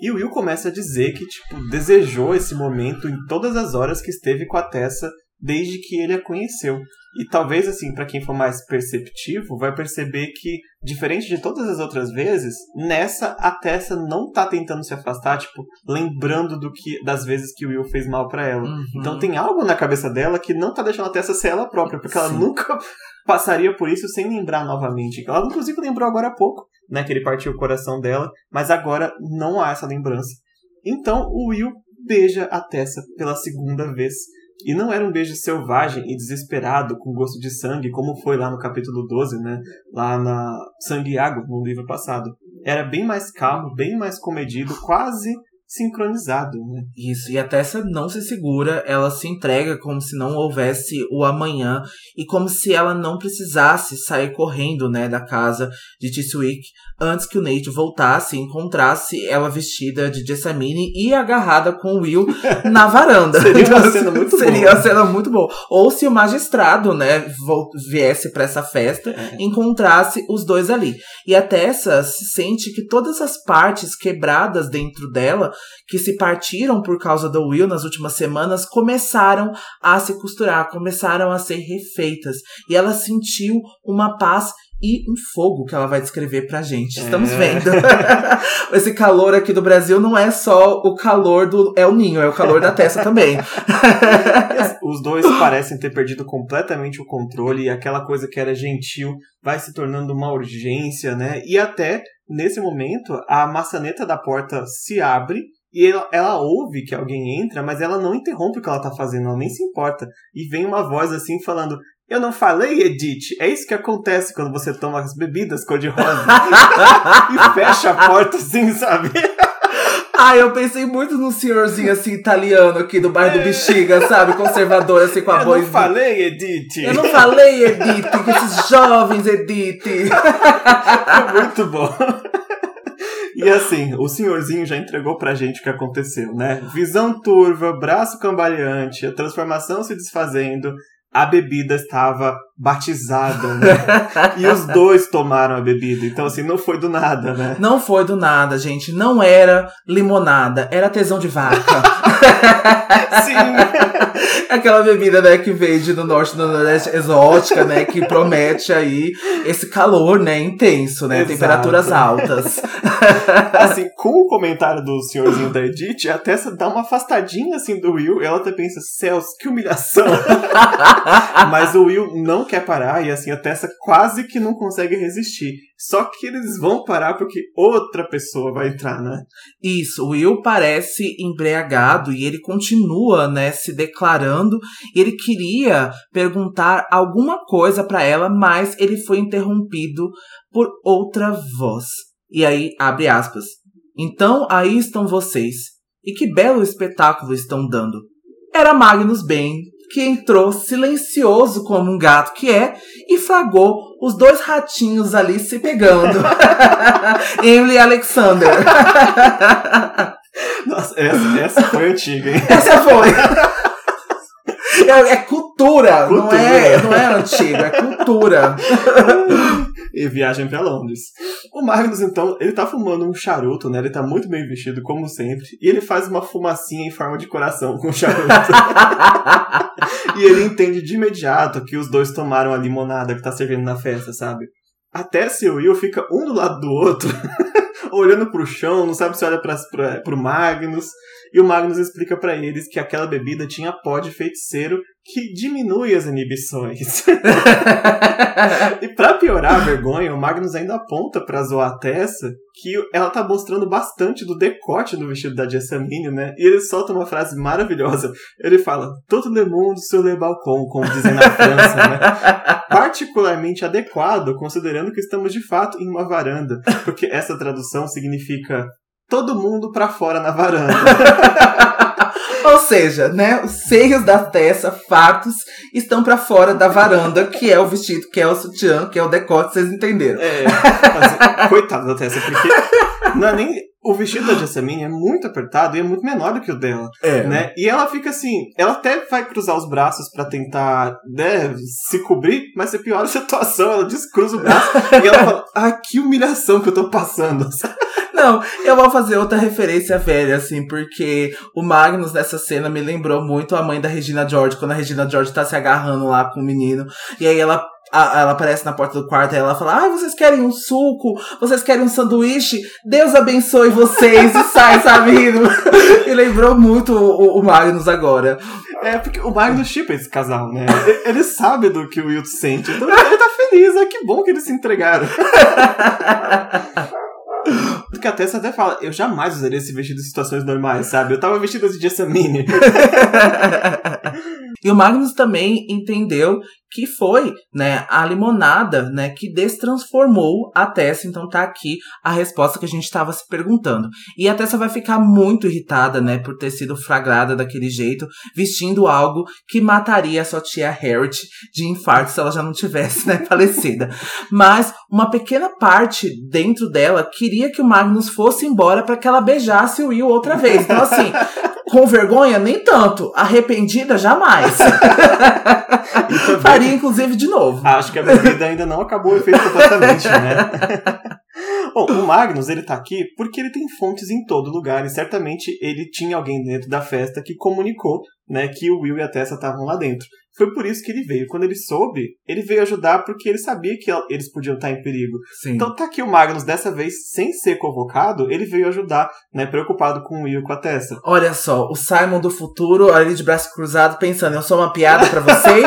E o Will começa a dizer que, tipo, desejou esse momento em todas as horas que esteve com a Tessa desde que ele a conheceu. E talvez, assim, para quem for mais perceptivo, vai perceber que, diferente de todas as outras vezes, nessa a Tessa não tá tentando se afastar, tipo, lembrando do que das vezes que o Will fez mal para ela. Uhum. Então tem algo na cabeça dela que não tá deixando a Tessa ser ela própria, porque Sim. ela nunca passaria por isso sem lembrar novamente. Ela, inclusive, lembrou agora há pouco, né, que ele partiu o coração dela, mas agora não há essa lembrança. Então o Will beija a Tessa pela segunda vez. E não era um beijo selvagem e desesperado, com gosto de sangue, como foi lá no capítulo 12, né? Lá na Sangue e Água, no livro passado. Era bem mais calmo, bem mais comedido, quase sincronizado, né? Isso, e a Tessa não se segura, ela se entrega como se não houvesse o amanhã e como se ela não precisasse sair correndo, né, da casa de Tiswick antes que o Nate voltasse e encontrasse ela vestida de Jessamine e agarrada com o Will na varanda. Seria uma cena muito Seria boa. uma cena muito boa. Ou se o magistrado, né, viesse para essa festa, é. encontrasse os dois ali. E a Tessa sente que todas as partes quebradas dentro dela que se partiram por causa do Will nas últimas semanas começaram a se costurar, começaram a ser refeitas. E ela sentiu uma paz e um fogo que ela vai descrever pra gente. Estamos é. vendo. Esse calor aqui do Brasil não é só o calor do El Ninho, é o calor da testa também. Os dois parecem ter perdido completamente o controle e aquela coisa que era gentil vai se tornando uma urgência, né? E até nesse momento a maçaneta da porta se abre e ela, ela, ouve que alguém entra, mas ela não interrompe o que ela tá fazendo, ela nem se importa. E vem uma voz assim falando: eu não falei, Edith. É isso que acontece quando você toma as bebidas cor-de-rosa e fecha a porta assim, sabe? Ah, eu pensei muito num senhorzinho assim, italiano aqui do bairro do é. Bexiga, sabe? Conservador, assim, com a eu voz. Eu não falei, Edith. Eu não falei, Edith, com esses jovens, Edith. Muito bom. E assim, o senhorzinho já entregou pra gente o que aconteceu, né? Visão turva, braço cambaleante, a transformação se desfazendo, a bebida estava batizada, né? e os dois tomaram a bebida. Então, assim, não foi do nada, né? Não foi do nada, gente. Não era limonada, era tesão de vaca. Sim. Aquela bebida, né, que vende no norte do nordeste, exótica, né, que promete aí esse calor, né, intenso, né, Exato. temperaturas altas. assim, com o comentário do senhorzinho da Edith, até essa dá uma afastadinha, assim, do Will, e ela até pensa, céus, que humilhação. Mas o Will não quer parar, e assim, a Tessa quase que não consegue resistir. Só que eles vão parar porque outra pessoa vai entrar, né? Isso, o Will parece embriagado e ele continua, né, se declarando. Ele queria perguntar alguma coisa para ela, mas ele foi interrompido por outra voz. E aí, abre aspas. Então aí estão vocês. E que belo espetáculo estão dando. Era Magnus Bane que entrou silencioso como um gato que é e flagrou os dois ratinhos ali se pegando. Emily Alexander. Nossa, essa, essa foi antiga, hein? Essa foi. É, é cultura, cultura, Não, é, não é antigo, é cultura. e viagem para Londres. O Magnus, então, ele tá fumando um charuto, né? Ele tá muito bem vestido, como sempre. E ele faz uma fumacinha em forma de coração com o charuto. E ele entende de imediato que os dois tomaram a limonada que tá servindo na festa, sabe? Até seu Will fica um do lado do outro, olhando pro chão, não sabe se olha pra, pra, pro Magnus. E o Magnus explica para eles que aquela bebida tinha pó de feiticeiro que diminui as inibições. e para piorar a vergonha, o Magnus ainda aponta pra zoar a Tessa que ela tá mostrando bastante do decote do vestido da Jessamine, né? E ele solta uma frase maravilhosa. Ele fala, todo le monde sur le balcon, como dizem na França, né? Particularmente adequado, considerando que estamos de fato em uma varanda. Porque essa tradução significa todo mundo pra fora na varanda. Ou seja, né, os seios da Tessa, fatos, estão para fora da varanda, que é o vestido, que é o sutiã, que é o decote, vocês entenderam. É, mas, coitada da Tessa, porque não é nem o vestido da Jessamine é muito apertado e é muito menor do que o dela, É. né? E ela fica assim, ela até vai cruzar os braços pra tentar, né, se cobrir, mas você piora a situação, ela descruza o braço e ela fala, ah, que humilhação que eu tô passando. Não, eu vou fazer outra referência velha, assim, porque o Magnus nessa cena me lembrou muito a mãe da Regina George, quando a Regina George tá se agarrando lá com o menino. E aí ela. a- ela aparece na porta do quarto e ela fala: Ai, vocês querem um suco? Vocês querem um sanduíche? Deus abençoe vocês! E sai, sabe? E lembrou muito o, o Magnus agora. É, porque o Magnus chipa esse casal, né? Ele sabe do que o Will sente, então ele tá feliz, né? Que bom que eles se entregaram. Porque a Tessa até fala, eu jamais usaria esse vestido em situações normais, sabe? Eu tava vestida de Jessamine. E o Magnus também entendeu que foi, né, a limonada, né, que destransformou a Tessa. Então tá aqui a resposta que a gente estava se perguntando. E a Tessa vai ficar muito irritada, né, por ter sido flagrada daquele jeito, vestindo algo que mataria a sua tia Harriet de infarto se ela já não tivesse, né, falecida. Mas uma pequena parte dentro dela queria que o Magnus fosse embora para que ela beijasse o Will outra vez. Então assim, com vergonha, nem tanto. Arrependida, jamais. E também- Faria, inclusive, de novo. Acho que a bebida ainda não acabou o efeito completamente, né? Bom, o Magnus, ele tá aqui porque ele tem fontes em todo lugar e certamente ele tinha alguém dentro da festa que comunicou, né, que o Will e a Tessa estavam lá dentro. Foi por isso que ele veio. Quando ele soube, ele veio ajudar porque ele sabia que eles podiam estar em perigo. Sim. Então tá aqui o Magnus, dessa vez, sem ser convocado, ele veio ajudar, né, preocupado com o Will e com a Tessa. Olha só, o Simon do futuro, ali de braço cruzado, pensando, eu sou uma piada pra vocês,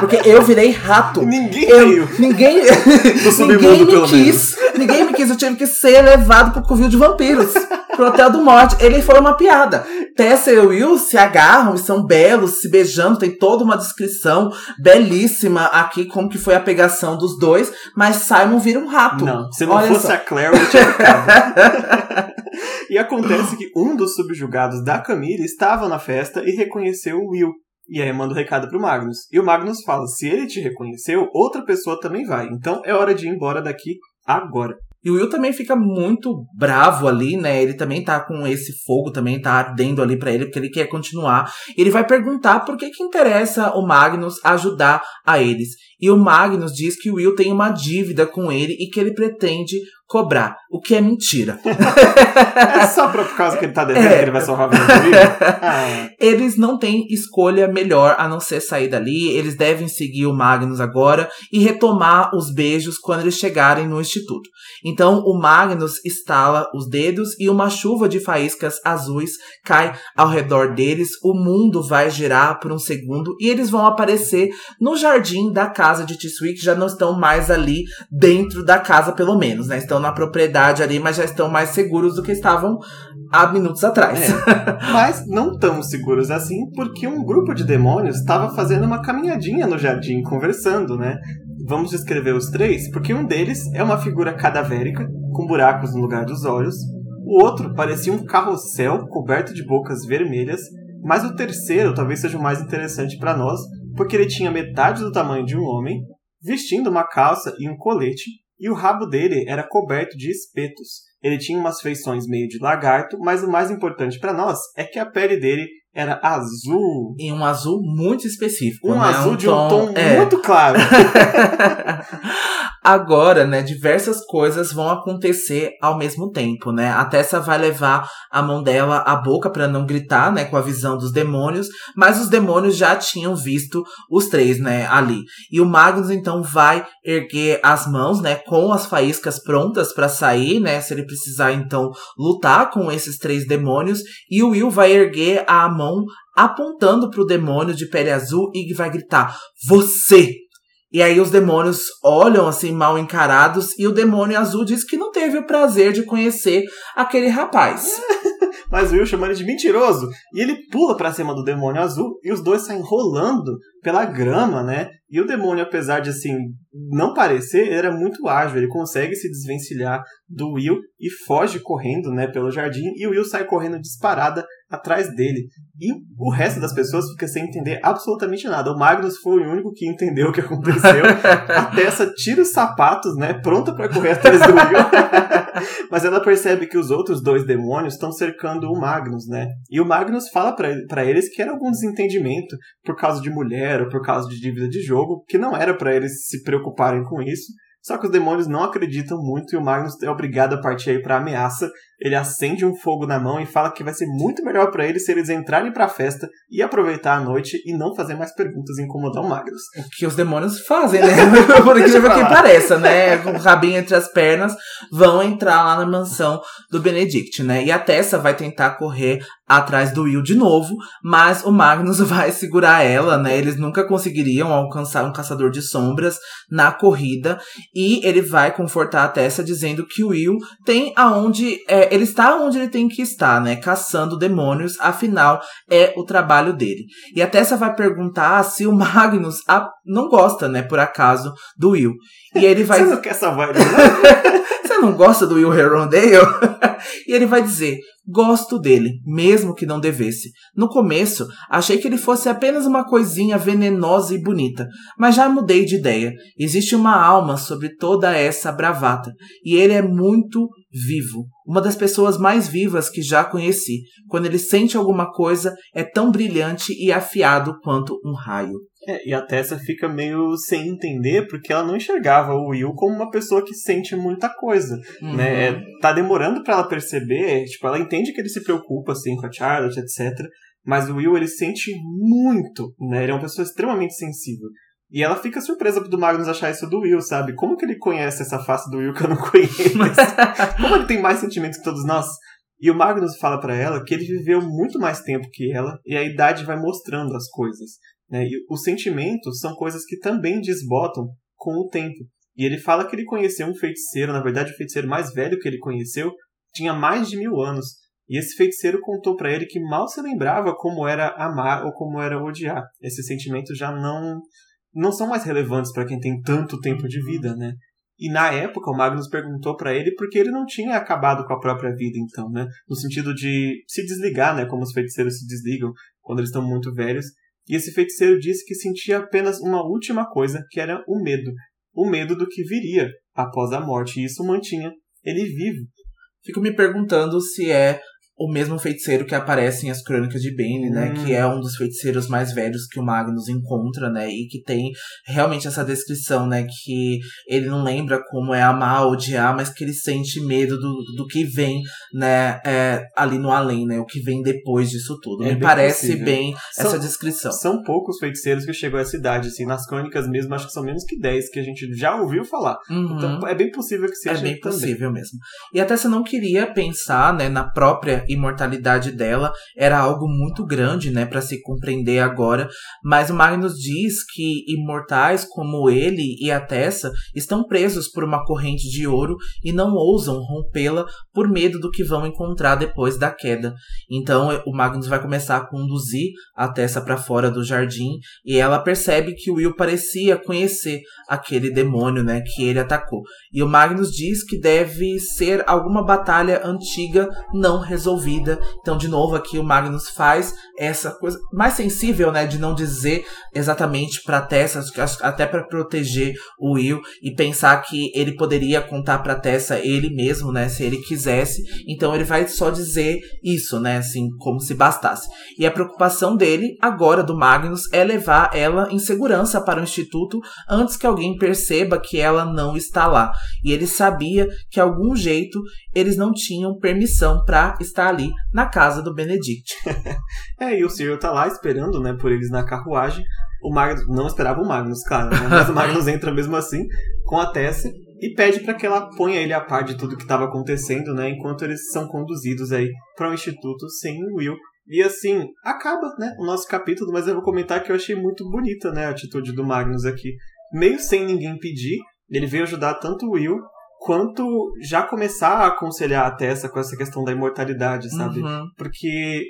porque eu virei rato. Ninguém Eu, veio. ninguém, Do submundo, ninguém me pelo quis. Ninguém me quis. Eu tive que ser levado pro covil de vampiros. Pro Hotel do Morte. Ele foi uma piada. Tessa e o Will se agarram e são belos, se beijando. Tem toda uma descrição belíssima aqui, como que foi a pegação dos dois. Mas Simon vira um rato. Não, se não Olha fosse só. a Claire, eu tinha ficado. e acontece que um dos subjugados da Camille estava na festa e reconheceu o Will. E aí manda o recado pro Magnus. E o Magnus fala: se ele te reconheceu, outra pessoa também vai. Então é hora de ir embora daqui agora. E o Will também fica muito bravo ali, né? Ele também tá com esse fogo, também tá ardendo ali pra ele, porque ele quer continuar. Ele vai perguntar por que que interessa o Magnus ajudar a eles. E o Magnus diz que o Will tem uma dívida com ele e que ele pretende cobrar, o que é mentira. É só por causa que ele tá devendo É. que ele vai salvar do Will? Ah, Eles não têm escolha melhor a não ser sair dali. Eles devem seguir o Magnus agora e retomar os beijos quando eles chegarem no instituto. Então o Magnus estala os dedos e uma chuva de faíscas azuis cai ao redor deles. O mundo vai girar por um segundo e eles vão aparecer no jardim da casa de Tiswick. Já não estão mais ali dentro da casa, pelo menos, né? Estão na propriedade ali, mas já estão mais seguros do que estavam há minutos atrás. É. Mas não tão seguros assim, porque um grupo de demônios estava fazendo uma caminhadinha no jardim, conversando, né? Vamos descrever os três, porque um deles é uma figura cadavérica, com buracos no lugar dos olhos. O outro parecia um carrossel coberto de bocas vermelhas. Mas o terceiro talvez seja o mais interessante para nós, porque ele tinha metade do tamanho de um homem, vestindo uma calça e um colete, e o rabo dele era coberto de espetos. Ele tinha umas feições meio de lagarto, mas o mais importante para nós é que a pele dele era azul. em um azul muito específico. Um né? azul de um tom é. muito claro. Agora, né, diversas coisas vão acontecer ao mesmo tempo, né? A Tessa vai levar a mão dela à boca para não gritar, né, com a visão dos demônios, mas os demônios já tinham visto os três, né, ali. E o Magnus então vai erguer as mãos, né, com as faíscas prontas para sair, né, se ele precisar então lutar com esses três demônios, e o Will vai erguer a mão apontando pro demônio de pele azul e vai gritar: "Você!" E aí os demônios olham assim mal encarados e o demônio azul diz que não teve o prazer de conhecer aquele rapaz. Mas o Will chama ele de mentiroso. E ele pula pra cima do demônio azul e os dois saem rolando pela grama, né? E o demônio, apesar de assim não parecer, era muito ágil. Ele consegue se desvencilhar do Will e foge correndo, né, pelo jardim. E o Will sai correndo disparada atrás dele. E o resto das pessoas fica sem entender absolutamente nada. O Magnus foi o único que entendeu o que aconteceu. a Tessa tira os sapatos, né, pronta para correr atrás do Will. Mas ela percebe que os outros dois demônios estão cercando o Magnus, né? E o Magnus fala para eles que era algum desentendimento por causa de mulher ou por causa de dívida de jogo, que não era para eles se preocuparem com isso. Só que os demônios não acreditam muito e o Magnus é obrigado a partir aí pra ameaça. Ele acende um fogo na mão e fala que vai ser muito melhor para eles se eles entrarem pra festa e aproveitar a noite e não fazer mais perguntas e incomodar o Magnus. O que os demônios fazem, né? Por incrível que pareça, né? Com o rabinho entre as pernas, vão entrar lá na mansão do Benedict, né? E a Tessa vai tentar correr atrás do Will de novo, mas o Magnus vai segurar ela, né? Eles nunca conseguiriam alcançar um caçador de sombras na corrida e ele vai confortar a Tessa dizendo que o Will tem aonde é, ele está onde ele tem que estar, né? Caçando demônios, afinal é o trabalho dele. E a Tessa vai perguntar se o Magnus a, não gosta, né? Por acaso do Will. E ele vai. Você não quer essa vibe, Você não gosta do Will Herondale? e ele vai dizer: Gosto dele, mesmo que não devesse. No começo, achei que ele fosse apenas uma coisinha venenosa e bonita, mas já mudei de ideia. Existe uma alma sobre toda essa bravata, e ele é muito vivo. Uma das pessoas mais vivas que já conheci. Quando ele sente alguma coisa, é tão brilhante e afiado quanto um raio. É, e a Tessa fica meio sem entender porque ela não enxergava o Will como uma pessoa que sente muita coisa, uhum. né? É, tá demorando para ela perceber, tipo, ela entende que ele se preocupa assim com a Charlotte, etc. Mas o Will ele sente muito, né? Ele é uma pessoa extremamente sensível. E ela fica surpresa do Magnus achar isso do Will, sabe? Como que ele conhece essa face do Will que eu não conheço? Como ele tem mais sentimentos que todos nós? E o Magnus fala para ela que ele viveu muito mais tempo que ela e a idade vai mostrando as coisas. Né? E os sentimentos são coisas que também desbotam com o tempo. E ele fala que ele conheceu um feiticeiro, na verdade, o feiticeiro mais velho que ele conheceu tinha mais de mil anos. E esse feiticeiro contou para ele que mal se lembrava como era amar ou como era odiar. Esses sentimentos já não não são mais relevantes para quem tem tanto tempo de vida, né? E na época o Magnus perguntou para ele porque ele não tinha acabado com a própria vida, então, né? No sentido de se desligar, né? Como os feiticeiros se desligam quando eles estão muito velhos. E esse feiticeiro disse que sentia apenas uma última coisa, que era o medo. O medo do que viria após a morte. E isso mantinha ele vivo. Fico me perguntando se é o mesmo feiticeiro que aparece em As Crônicas de Bane, né? Hum. Que é um dos feiticeiros mais velhos que o Magnus encontra, né? E que tem realmente essa descrição, né? Que ele não lembra como é amar odiar, mas que ele sente medo do, do que vem, né? É, ali no além, né? O que vem depois disso tudo. É Me parece possível. bem são, essa descrição. São poucos feiticeiros que chegou a essa idade, assim. Nas crônicas mesmo, acho que são menos que 10 que a gente já ouviu falar. Uhum. Então é bem possível que seja. É bem também. possível mesmo. E até você não queria pensar, né? Na própria imortalidade dela era algo muito grande, né, para se compreender agora, mas o Magnus diz que imortais como ele e a Tessa estão presos por uma corrente de ouro e não ousam rompê-la por medo do que vão encontrar depois da queda. Então o Magnus vai começar a conduzir a Tessa para fora do jardim e ela percebe que o Will parecia conhecer aquele demônio, né, que ele atacou. E o Magnus diz que deve ser alguma batalha antiga não resolvida resolvida. Então, de novo, aqui o Magnus faz essa coisa mais sensível, né, de não dizer exatamente para Tessa, até para proteger o Will e pensar que ele poderia contar para Tessa ele mesmo, né, se ele quisesse. Então, ele vai só dizer isso, né, assim, como se bastasse. E a preocupação dele agora do Magnus é levar ela em segurança para o instituto antes que alguém perceba que ela não está lá. E ele sabia que algum jeito eles não tinham permissão para estar ali na casa do Benedict. é, e o Cyril tá lá esperando, né, por eles na carruagem. O Magnus não esperava o Magnus, claro, né? mas o Magnus entra mesmo assim com a Tessa e pede para que ela ponha ele a par de tudo que estava acontecendo, né, enquanto eles são conduzidos aí para o um instituto sem o Will. E assim, acaba, né, o nosso capítulo, mas eu vou comentar que eu achei muito bonita, né, a atitude do Magnus aqui. Meio sem ninguém pedir, ele veio ajudar tanto o Will quanto já começar a aconselhar a Tessa com essa questão da imortalidade, sabe? Uhum. Porque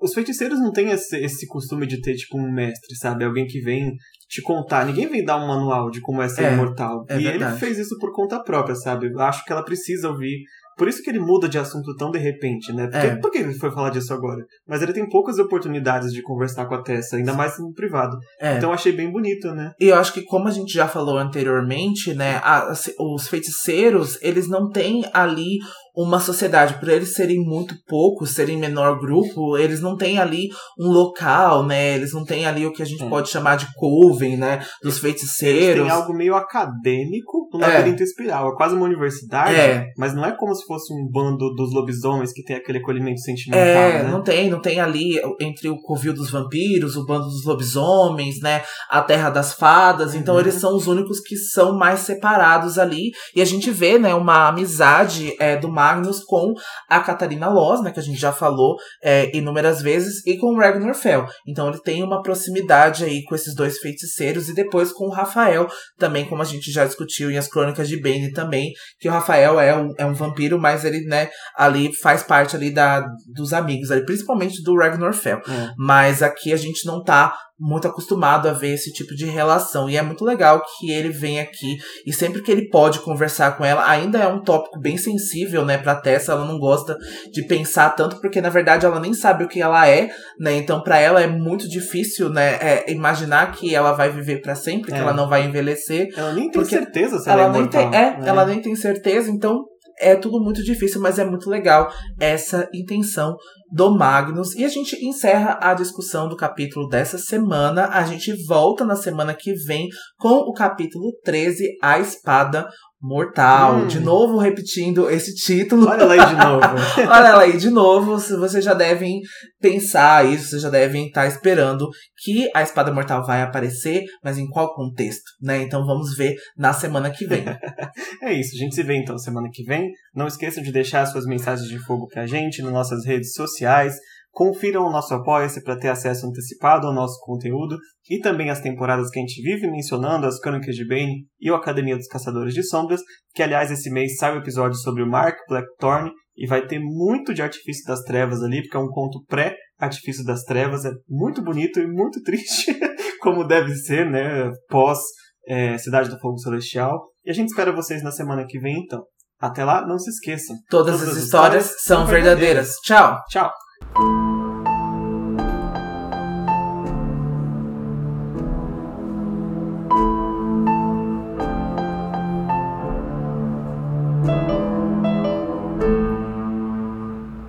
os feiticeiros não têm esse, esse costume de ter, tipo, um mestre, sabe? Alguém que vem te contar. Ninguém vem dar um manual de como é ser É, imortal. é e verdade. ele fez isso por conta própria, sabe? Eu acho que ela precisa ouvir. Por isso que ele muda de assunto tão de repente, né? Porque, É. Por que ele foi falar disso agora? Mas ele tem poucas oportunidades de conversar com a Tessa, ainda mais no privado. É. Então eu achei bem bonito, né? E eu acho que, como a gente já falou anteriormente, né, a- assim, os feiticeiros, eles não têm ali uma sociedade. Por eles serem muito poucos, serem menor grupo, eles não têm ali um local, né? Eles não têm ali o que a gente É. pode chamar de coven, né? Dos feiticeiros. Tem algo meio acadêmico no É. labirinto espiral. É quase uma universidade, É. mas não é como se fosse um bando dos lobisomens que tem aquele acolhimento sentimental, É, né? não tem, não tem ali entre o covil dos vampiros, o bando dos lobisomens, né, a terra das fadas, então Uhum. eles são os únicos que são mais separados ali, e a gente vê, né, uma amizade é, do Magnus com a Catarina Loz, né, que a gente já falou é, inúmeras vezes, e com o Ragnar Fell, então ele tem uma proximidade aí com esses dois feiticeiros, e depois com o Rafael, também como a gente já discutiu em as Crônicas de Bane também, que o Rafael é um, é um vampiro, mas ele, né, ali faz parte ali da, dos amigos, ali, principalmente do Ragnar Fell. É. Mas aqui a gente não tá muito acostumado a ver esse tipo de relação. E é muito legal que ele vem aqui e sempre que ele pode conversar com ela, ainda é um tópico bem sensível, né, pra Tessa. Ela não gosta de pensar tanto, porque na verdade ela nem sabe o que ela é, né? Então pra ela é muito difícil, né, é, imaginar que ela vai viver pra sempre, que É. ela não vai envelhecer. Ela nem tem certeza se ela, Ela é imortal. tem, é, né? ela nem tem certeza, então é tudo muito difícil, mas é muito legal essa intenção do Magnus. E a gente encerra a discussão do capítulo dessa semana. A gente volta na semana que vem com o capítulo 13, A Espada Mortal. Hum. De novo repetindo esse título. Olha lá aí de novo. Olha ela aí de novo, vocês já devem pensar isso, vocês já devem estar esperando que a espada mortal vai aparecer, mas em qual contexto, né? Então vamos ver na semana que vem. É isso, a gente se vê então semana que vem. Não esqueçam de deixar suas mensagens de fogo pra gente nas nossas redes sociais. Confiram o nosso Apoia-se para ter acesso antecipado ao nosso conteúdo e também as temporadas que a gente vive mencionando, as Crônicas de Bane e o Academia dos Caçadores de Sombras, que aliás esse mês sai o episódio sobre o Mark Blackthorn e vai ter muito de Artifício das Trevas ali, porque é um conto pré-Artifício das Trevas, é muito bonito e muito triste, como deve ser, né, pós é, Cidade do Fogo Celestial. E a gente espera vocês na semana que vem então. Até lá, não se esqueçam. Todas, as histórias são verdadeiras. Tchau! Tchau!